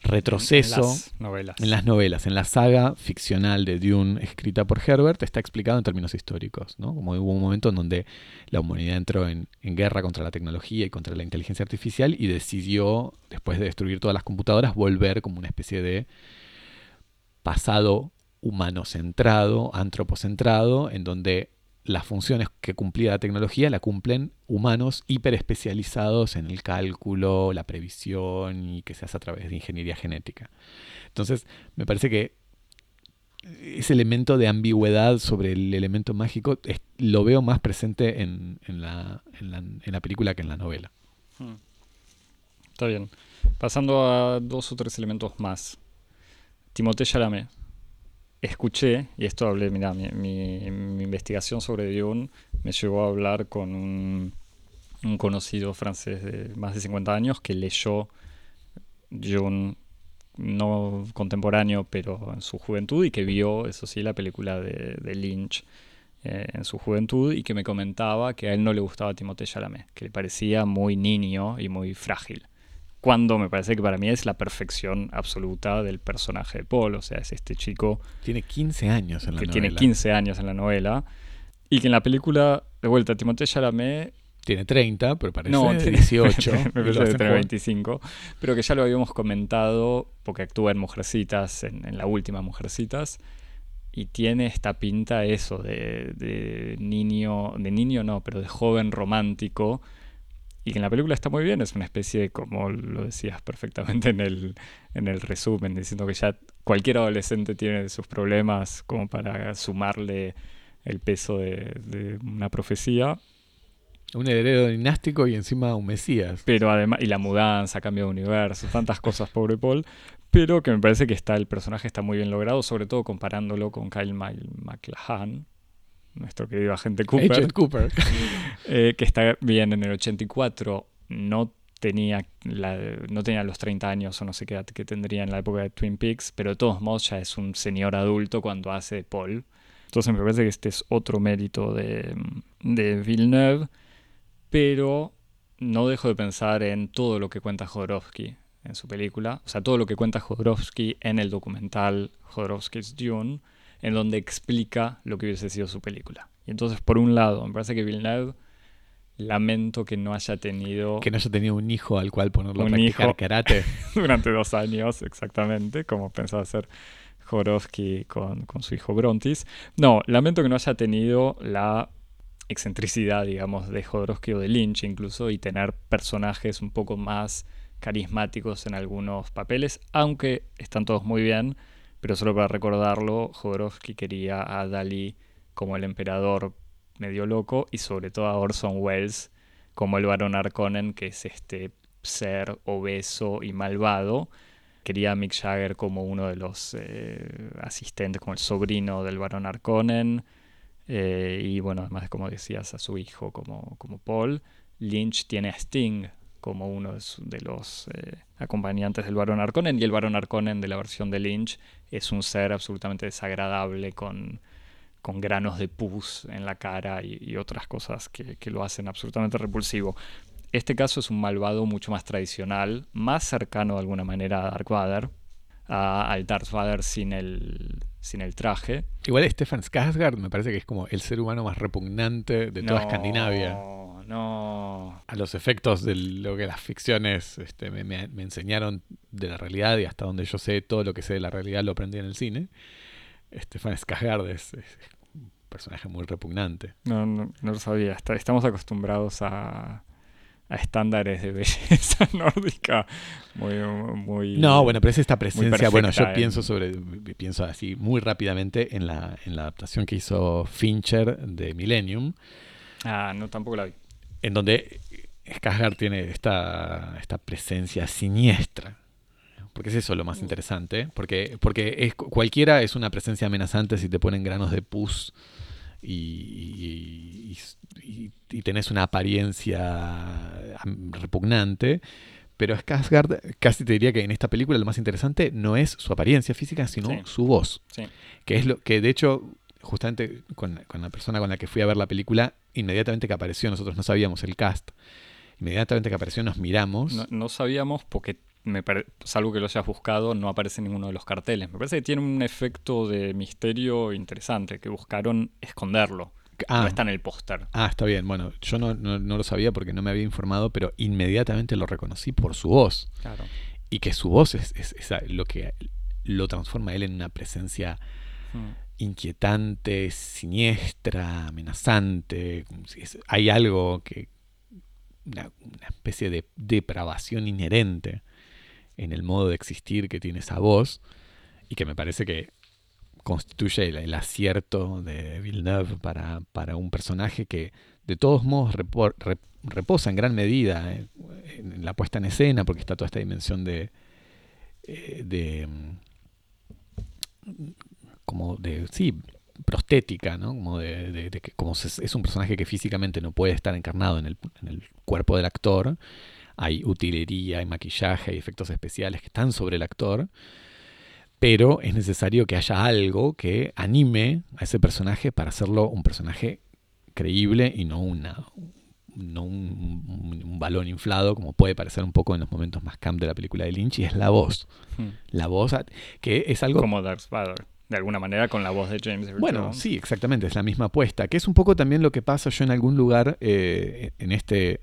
retroceso en las, novelas. en las novelas, en la saga ficcional de Dune escrita por Herbert, está explicado en términos históricos, ¿no? Como hubo un momento en donde la humanidad entró en, en, guerra contra la tecnología y contra la inteligencia artificial y decidió, después de destruir todas las computadoras, volver como una especie de pasado humano centrado, antropocentrado, en donde las funciones que cumplía la tecnología la cumplen humanos hiper especializados en el cálculo, la previsión y que se hace a través de ingeniería genética. Entonces, me parece que ese elemento de ambigüedad sobre el elemento mágico lo veo más presente en, la, película que en la novela. Hmm. Está bien. Pasando a dos o tres elementos más. Timothée Chalamet escuché, y esto hablé, mira, mi, investigación sobre Dune me llevó a hablar con un, conocido francés de más de 50 años que leyó Dune no contemporáneo, pero en su juventud, y que vio, eso sí, la película de, Lynch eh, en su juventud, y que me comentaba que a él no le gustaba Timothée Chalamet, que le parecía muy niño y muy frágil cuando me parece que para mí es la perfección absoluta del personaje de Paul. O sea, es este chico. Tiene 15 años en la que novela. tiene 15 años en la novela. Y que en la película, de vuelta, Timothée Chalamet. Tiene 30, pero parece no, 18. me parece que tiene 25. Pero que ya lo habíamos comentado, porque actúa en Mujercitas, en, en la última Mujercitas. Y tiene esta pinta, eso, de, de niño. De niño no, pero de joven romántico y que en la película está muy bien, es una especie de, como lo decías perfectamente en el, en el resumen, diciendo que ya cualquier adolescente tiene sus problemas como para sumarle el peso de, una profecía. Un heredero dinástico y encima un mesías. Pero además, y la mudanza, cambio de universo, tantas cosas, pobre Paul. Pero que me parece que está, el personaje está muy bien logrado, sobre todo comparándolo con Kyle MacLachlan, nuestro querido agente Cooper, Cooper. Eh, que está bien en el 84, no tenía, no tenía los 30 años o no sé qué edad que tendría en la época de Twin Peaks, pero de todos modos ya es un señor adulto cuando hace Paul. Entonces me parece que este es otro mérito de, de Villeneuve, pero no dejo de pensar en todo lo que cuenta Jodorowsky en su película, o sea, todo lo que cuenta Jodorowsky en el documental Jodorowsky's Dune, en donde explica lo que hubiese sido su película. Y entonces, por un lado, me parece que Villeneuve lamento que no haya tenido... Que no haya tenido un hijo al cual ponerlo a practicar karate. durante dos años, exactamente, como pensaba hacer Jodorowsky con, con su hijo Brontis. No, lamento que no haya tenido la excentricidad, digamos, de Jodorowsky o de Lynch incluso, y tener personajes un poco más carismáticos en algunos papeles, aunque están todos muy bien pero solo para recordarlo, Jodorowsky quería a Dalí como el emperador medio loco y sobre todo a Orson Welles como el barón Harkonnen, que es este ser obeso y malvado, quería a Mick Jagger como uno de los eh, asistentes, como el sobrino del barón Arconen. Eh, y bueno, además, como decías, a su hijo como, como Paul. Lynch tiene a Sting como uno de, los eh, acompañantes del barón Arconen. Y el barón Arconen de la versión de Lynch es un ser absolutamente desagradable con, con granos de pus en la cara y, otras cosas que, que, lo hacen absolutamente repulsivo. Este caso es un malvado mucho más tradicional, más cercano de alguna manera a Dark Vader, al Darth Vader sin el, sin el traje. Igual Stefan Skarsgård me parece que es como el ser humano más repugnante de toda Escandinavia. No. A los efectos de lo que las ficciones este, me, enseñaron de la realidad y hasta donde yo sé todo lo que sé de la realidad lo aprendí en el cine. Stefan Skarsgård es, un personaje muy repugnante. No, no, no lo sabía. Estamos acostumbrados a a estándares de belleza nórdica muy, muy no bueno pero es esta presencia bueno yo pienso sobre pienso así muy rápidamente en la en la adaptación que hizo Fincher de Millennium ah no tampoco la vi en donde Skarsgård tiene esta esta presencia siniestra porque es eso lo más interesante porque porque es cualquiera es una presencia amenazante si te ponen granos de pus y, y, tenés una apariencia repugnante. Pero Skarsgård casi te diría que en esta película lo más interesante no es su apariencia física, sino su voz. Que es lo que de hecho, justamente con, la persona con la que fui a ver la película, inmediatamente que apareció, nosotros no sabíamos el cast, inmediatamente que apareció nos miramos. No, sabíamos porque me salvo que lo hayas buscado, no aparece en ninguno de los carteles. Me parece que tiene un efecto de misterio interesante, que buscaron esconderlo. Ah, no está en el póster. Ah, está bien. Bueno, yo no, lo sabía porque no me había informado, pero inmediatamente lo reconocí por su voz. Claro. Y que su voz es, lo que lo transforma a él en una presencia hmm. Inquietante, siniestra, amenazante. hay algo que. Una, especie de depravación inherente en el modo de existir que tiene esa voz. Y que me parece que constituye el, acierto de Villeneuve para, para, un personaje que de todos modos reposa en gran medida eh, en, la puesta en escena, porque está toda esta dimensión de, eh, de mm, como de sí prostética, ¿no? Como de, que como es un personaje que físicamente no puede estar encarnado en el, en el cuerpo del actor, hay utilería, hay maquillaje, hay efectos especiales que están sobre el actor pero es necesario que haya algo que anime a ese personaje para hacerlo un personaje creíble y no una no un, balón inflado como puede parecer un poco en los momentos más camp de la película de Lynch y es la voz hmm. la voz que es algo como Darth Vader de alguna manera con la voz de James Earl Bueno, sí, exactamente, es la misma apuesta, que es un poco también lo que pasa yo en algún lugar eh, en este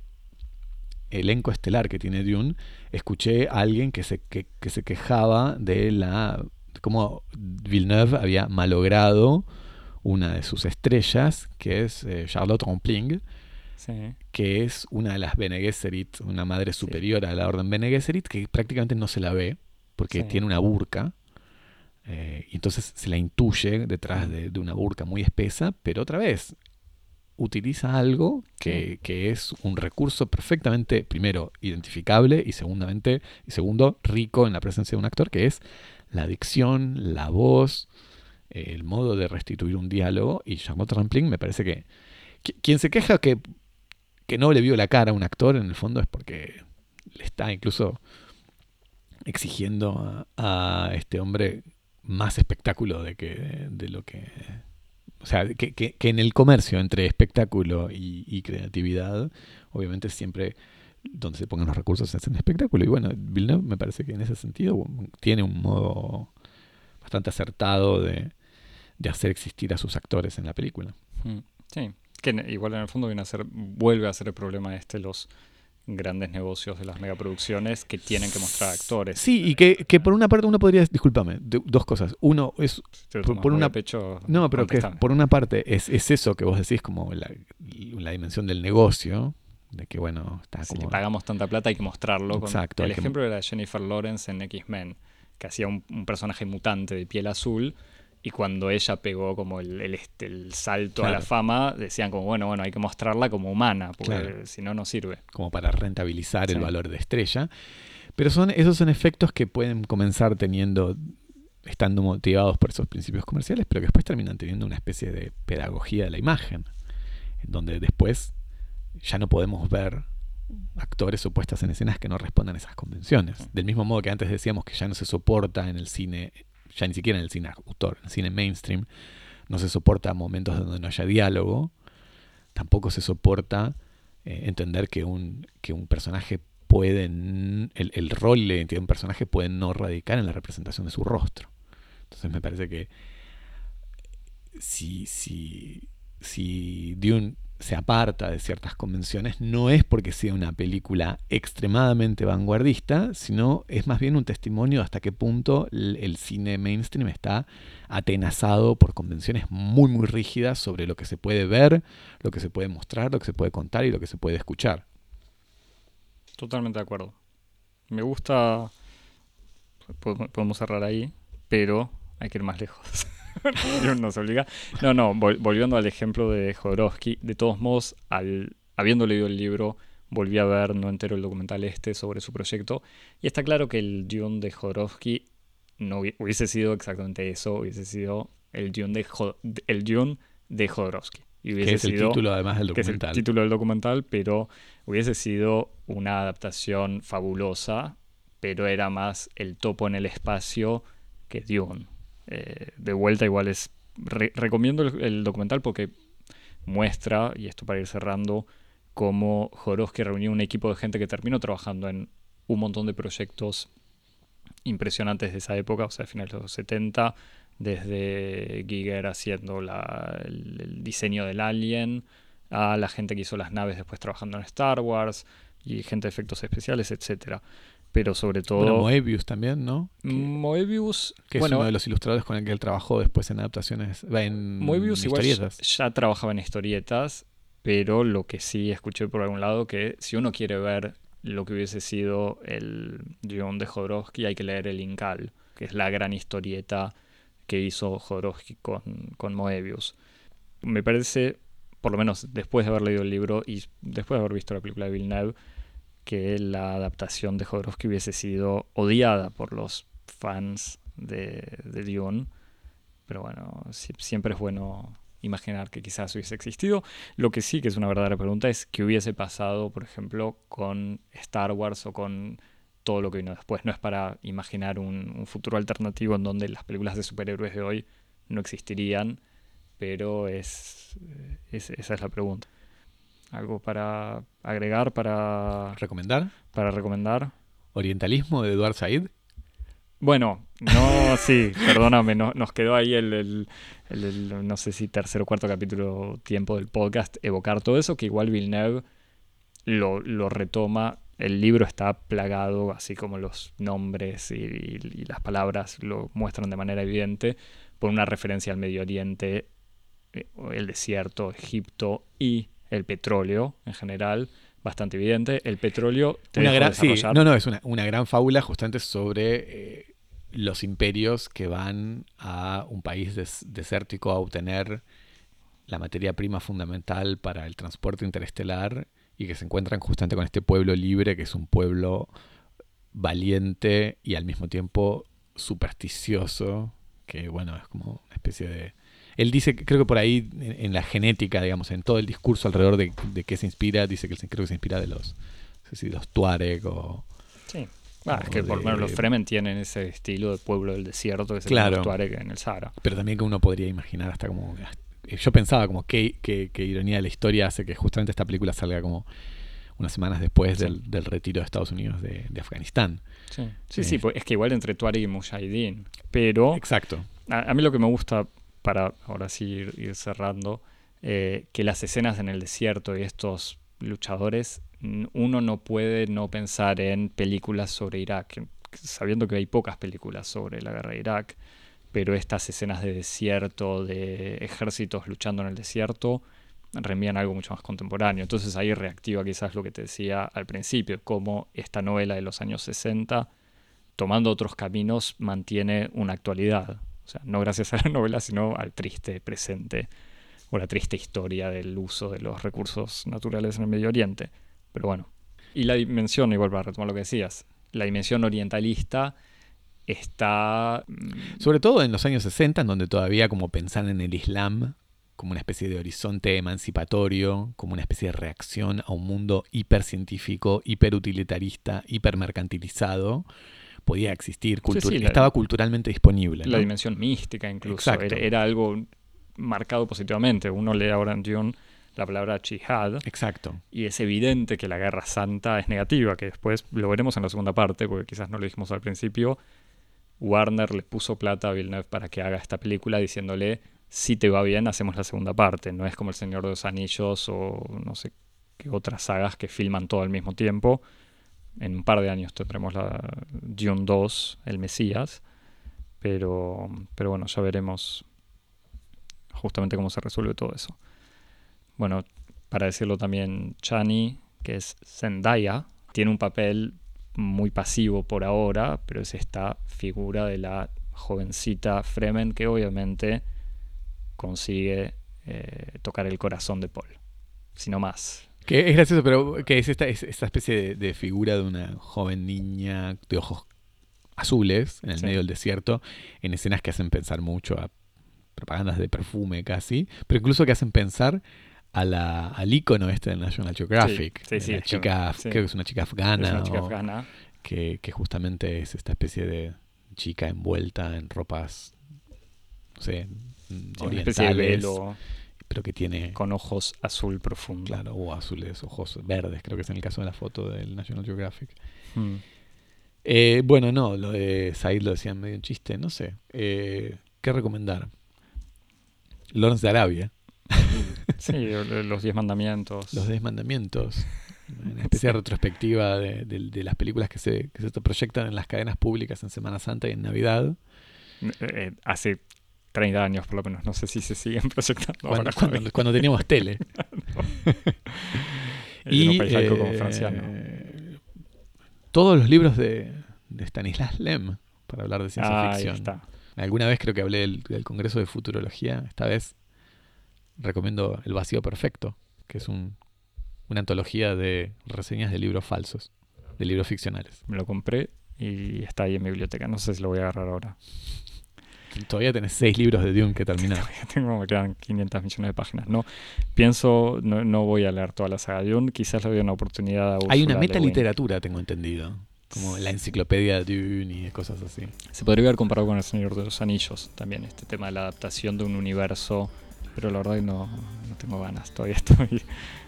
elenco estelar que tiene Dune, escuché a alguien que se, que, se quejaba de la cómo Villeneuve había malogrado una de sus estrellas, que es eh, Charlotte Rampling, que es una de las Bene Gesserit, una madre superior a la orden Bene Gesserit, que prácticamente no se la ve, porque tiene una burka. Eh, y entonces se la intuye detrás de, de, una burka muy espesa, pero otra vez, utiliza algo que, es un recurso perfectamente, primero, identificable y segundamente, y segundo, rico en la presencia de un actor, que es la dicción, la voz, el modo de restituir un diálogo. Y Charlotte Rampling me parece que, quien se queja que, que no le vio la cara a un actor, en el fondo es porque le está incluso exigiendo a, a este hombre más espectáculo de que de lo que o sea, que, que, en el comercio entre espectáculo y, creatividad, obviamente siempre donde se pongan los recursos se hacen espectáculo. Y bueno, Villeneuve me parece que en ese sentido tiene un modo bastante acertado de, de hacer existir a sus actores en la película. Mm, sí, que igual en el fondo viene a ser, vuelve a ser el problema este, los grandes negocios de las megaproducciones que tienen que mostrar actores. Sí, y que, que por una parte uno podría, discúlpame, dos cosas. Uno es por, una pecho No, pero que por una parte es, es, eso que vos decís como la, la, dimensión del negocio, de que bueno, está como... Si pagamos tanta plata hay que mostrarlo. Exacto. el ejemplo era Jennifer Lawrence en X-Men, que hacía un, un personaje mutante de piel azul y cuando ella pegó como el, el, este, el salto a la fama, decían como, bueno, bueno, hay que mostrarla como humana, porque si no, no sirve. Como para rentabilizar el valor de estrella. Pero son, esos son efectos que pueden comenzar teniendo, estando motivados por esos principios comerciales, pero que después terminan teniendo una especie de pedagogía de la imagen, en donde después ya no podemos ver actores o puestas en escenas que no respondan a esas convenciones. Del mismo modo que antes decíamos que ya no se soporta en el cine, ya ni siquiera en el cine autor, en el cine mainstream, no se soporta momentos donde no haya diálogo, tampoco se soporta eh, entender que un, que un personaje puede, el, el rol y la identidad de un personaje puede no radicar en la representación de su rostro. Entonces me parece que si, si, si Dune se aparta de ciertas convenciones no es porque sea una película extremadamente vanguardista, sino es más bien un testimonio de hasta qué punto el, cine mainstream está atenazado por convenciones muy muy rígidas sobre lo que se puede ver, lo que se puede mostrar, lo que se puede contar y lo que se puede escuchar. Totalmente de acuerdo. Me gusta, podemos cerrar ahí, pero hay que ir más lejos. nos obliga. No, no, volviendo al ejemplo de Jodorowsky, de todos modos, al, habiendo leído el libro, volví a ver no entero el documental este sobre su proyecto, y está claro que el Dune de Jodorowsky no hubiese sido exactamente eso, hubiese sido el Dune de, el Dune de Jodorowsky. Y hubiese es el título además del documental. Que es el título del documental, pero hubiese sido una adaptación fabulosa, pero era más el topo en el espacio que Dune. Eh, de vuelta igual es... recomiendo el, documental porque muestra, y esto para ir cerrando, cómo Jodorowsky reunió un equipo de gente que terminó trabajando en un montón de proyectos impresionantes de esa época, o sea, a finales de los 70, desde Giger haciendo el, diseño del Alien, a la gente que hizo las naves después trabajando en Star Wars, y gente de efectos especiales, etcétera pero sobre todo... Bueno, Moebius también, ¿no? Moebius... Que es uno de los ilustradores con el que él trabajó después en adaptaciones, en Moebius historietas. ya trabajaba en historietas, pero lo que sí escuché por algún lado que si uno quiere ver lo que hubiese sido el guion de Jodorowsky hay que leer el Incal, que es la gran historieta que hizo Jodorowsky con, con Moebius. Me parece, por lo menos después de haber leído el libro y después de haber visto la película de Villeneuve, que la adaptación de Jodorowsky hubiese sido odiada por los fans de, de Dune. Pero bueno, siempre es bueno imaginar que quizás hubiese existido. Lo que sí que es una verdadera pregunta es qué hubiese pasado, por ejemplo, con Star Wars o con todo lo que vino después. No es para imaginar un, futuro alternativo en donde las películas de superhéroes de hoy no existirían, pero es, esa es la pregunta. ¿Algo para agregar, para... ¿Recomendar? Para recomendar. ¿Orientalismo de Eduard Said? Bueno, no, sí, perdóname, nos quedó ahí el, no sé si tercer o cuarto capítulo tiempo del podcast, evocar todo eso, que igual Villeneuve lo, lo retoma. El libro está plagado, así como los nombres y, y, las palabras lo muestran de manera evidente, por una referencia al Medio Oriente, eh, el desierto, Egipto y el petróleo en general, bastante evidente. El petróleo te una gran, no, no, es una, gran fábula justamente sobre eh, los imperios que van a un país desértico a obtener la materia prima fundamental para el transporte interestelar y que se encuentran justamente con este pueblo libre, que es un pueblo valiente y al mismo tiempo supersticioso, que bueno, es como una especie de él dice, creo que por ahí, en, la genética, digamos, en todo el discurso alrededor de, de qué se inspira, dice que creo que se inspira de los, no sé si los Tuareg o... Sí. Ah, es que por lo menos los Fremen tienen ese estilo de pueblo del desierto que se claro, Tuareg en el Sahara. Pero también que uno podría imaginar hasta como... Yo pensaba como qué, qué, ironía de la historia hace que justamente esta película salga como unas semanas después del, retiro de Estados Unidos de, Afganistán. Sí, sí, sí, pues es que igual entre Tuareg y Mujahideen. Pero... Exacto. a, mí lo que me gusta para ahora sí ir, cerrando, eh, que las escenas en el desierto y estos luchadores, uno no puede no pensar en películas sobre Irak, sabiendo que hay pocas películas sobre la guerra de Irak, pero estas escenas de desierto, de ejércitos luchando en el desierto, reenvían algo mucho más contemporáneo. Entonces ahí reactiva quizás lo que te decía al principio, cómo esta novela de los años 60, tomando otros caminos, mantiene una actualidad. O sea, no gracias a la novela, sino al triste presente o la triste historia del uso de los recursos naturales en el Medio Oriente. Pero bueno. Y la dimensión, igual para retomar lo que decías, la dimensión orientalista está... mm, Sobre todo en los años 60, en donde todavía como pensar en el Islam como una especie de horizonte emancipatorio, como una especie de reacción a un mundo hipercientífico, hiperutilitarista, hipermercantilizado, podía existir, cultu- sí, estaba culturalmente disponible. la ¿no? dimensión mística incluso. Era algo marcado positivamente. Uno lee ahora en Dune la palabra jihad Exacto. y es evidente que la guerra santa es negativa, que después lo veremos en la segunda parte, porque quizás no lo dijimos al principio. Warner le puso plata a Villeneuve para que haga esta película diciéndole, si te va bien, hacemos la segunda parte. No es como El Señor de los Anillos o no sé qué otras sagas que filman todo al mismo tiempo. En un par de años tendremos la Dune 2, El Mesías. Pero, pero bueno, ya veremos justamente cómo se resuelve todo eso. Bueno, para decirlo también, Chani, que es Zendaya, tiene un papel muy pasivo por ahora, pero es esta figura de la jovencita Fremen que obviamente consigue eh, tocar el corazón de Paul, si no más. Que es gracioso, pero que es esta, es esta especie de, de figura de una joven niña de ojos azules en el Sí. medio del desierto, en escenas que hacen pensar mucho a propagandas de perfume casi, pero incluso que hacen pensar a la, al icono este del National Geographic. sí, de sí, la chica, creo que es una chica afgana, es una chica o- afgana. que, que justamente es esta especie de chica envuelta en ropas, no sé, con una especie de orientales, velo pero que tiene con ojos azul profundo. Claro, o azules, ojos verdes, creo que es en el caso de la foto del National Geographic. Mm. Eh, bueno, no, lo de Said lo decían medio un chiste, no sé. Eh, ¿Qué recomendar? Lawrence de Arabia, Sí, los diez mandamientos. Los Diez Mandamientos, una especie de retrospectiva de, de- de las películas que se, que se proyectan en las cadenas públicas en Semana Santa y en Navidad. Eh, hace 30 años por lo menos, no sé si se siguen proyectando Cuando, ahora. cuando- cuando teníamos tele. y y un laico como eh, franciano. todos los libros de, de Stanislas Lem para hablar de ciencia Ah, ahí ficción. está. Alguna vez creo que hablé del, del Congreso de Futurología. Esta vez recomiendo El Vacío Perfecto, que es un- una antología de reseñas de libros falsos, de libros ficcionales. Me lo compré y está ahí en mi biblioteca. No sé si lo voy a agarrar ahora. Todavía tenés seis libros de Dune que terminar. Tengo, me quedan 500 millones de páginas. No, pienso, no, no voy a leer toda la saga de Dune. Quizás le doy una oportunidad a Hay una metaliteratura, tengo entendido. Como la enciclopedia de Dune y cosas así. Se podría haber comparado con El Señor de los Anillos también, este tema de la adaptación de un universo, pero la verdad que no, no tengo ganas, todavía estoy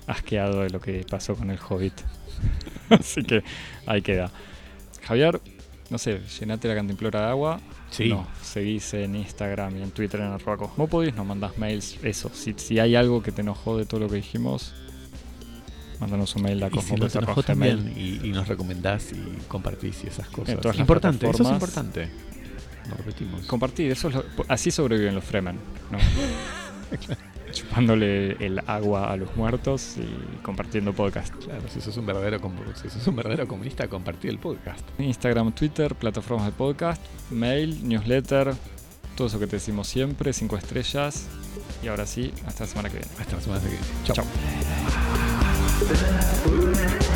asqueado de lo que pasó con el Hobbit. Así que ahí queda. Javier, no sé, llenate la cantimplora de agua. Sí. No, seguís en Instagram y en Twitter en arroba cosmopodis, nos mandás mails, eso. Si, si hay algo que te enojó de todo lo que dijimos, mándanos un mail a Y si también y, y nos recomendás y compartís y esas cosas. En Importante, eso es importante. Lo repetimos. Compartir, eso es lo- así sobreviven los Fremen, ¿no? Chupándole el agua a los muertos y compartiendo podcast. Claro, si sos un verdadero, si sos un verdadero comunista, compartí el podcast. Instagram, Twitter, plataformas de podcast, mail, newsletter, todo eso que te decimos siempre, cinco estrellas. Y ahora sí, hasta la semana que viene. Hasta la semana que viene. Chao.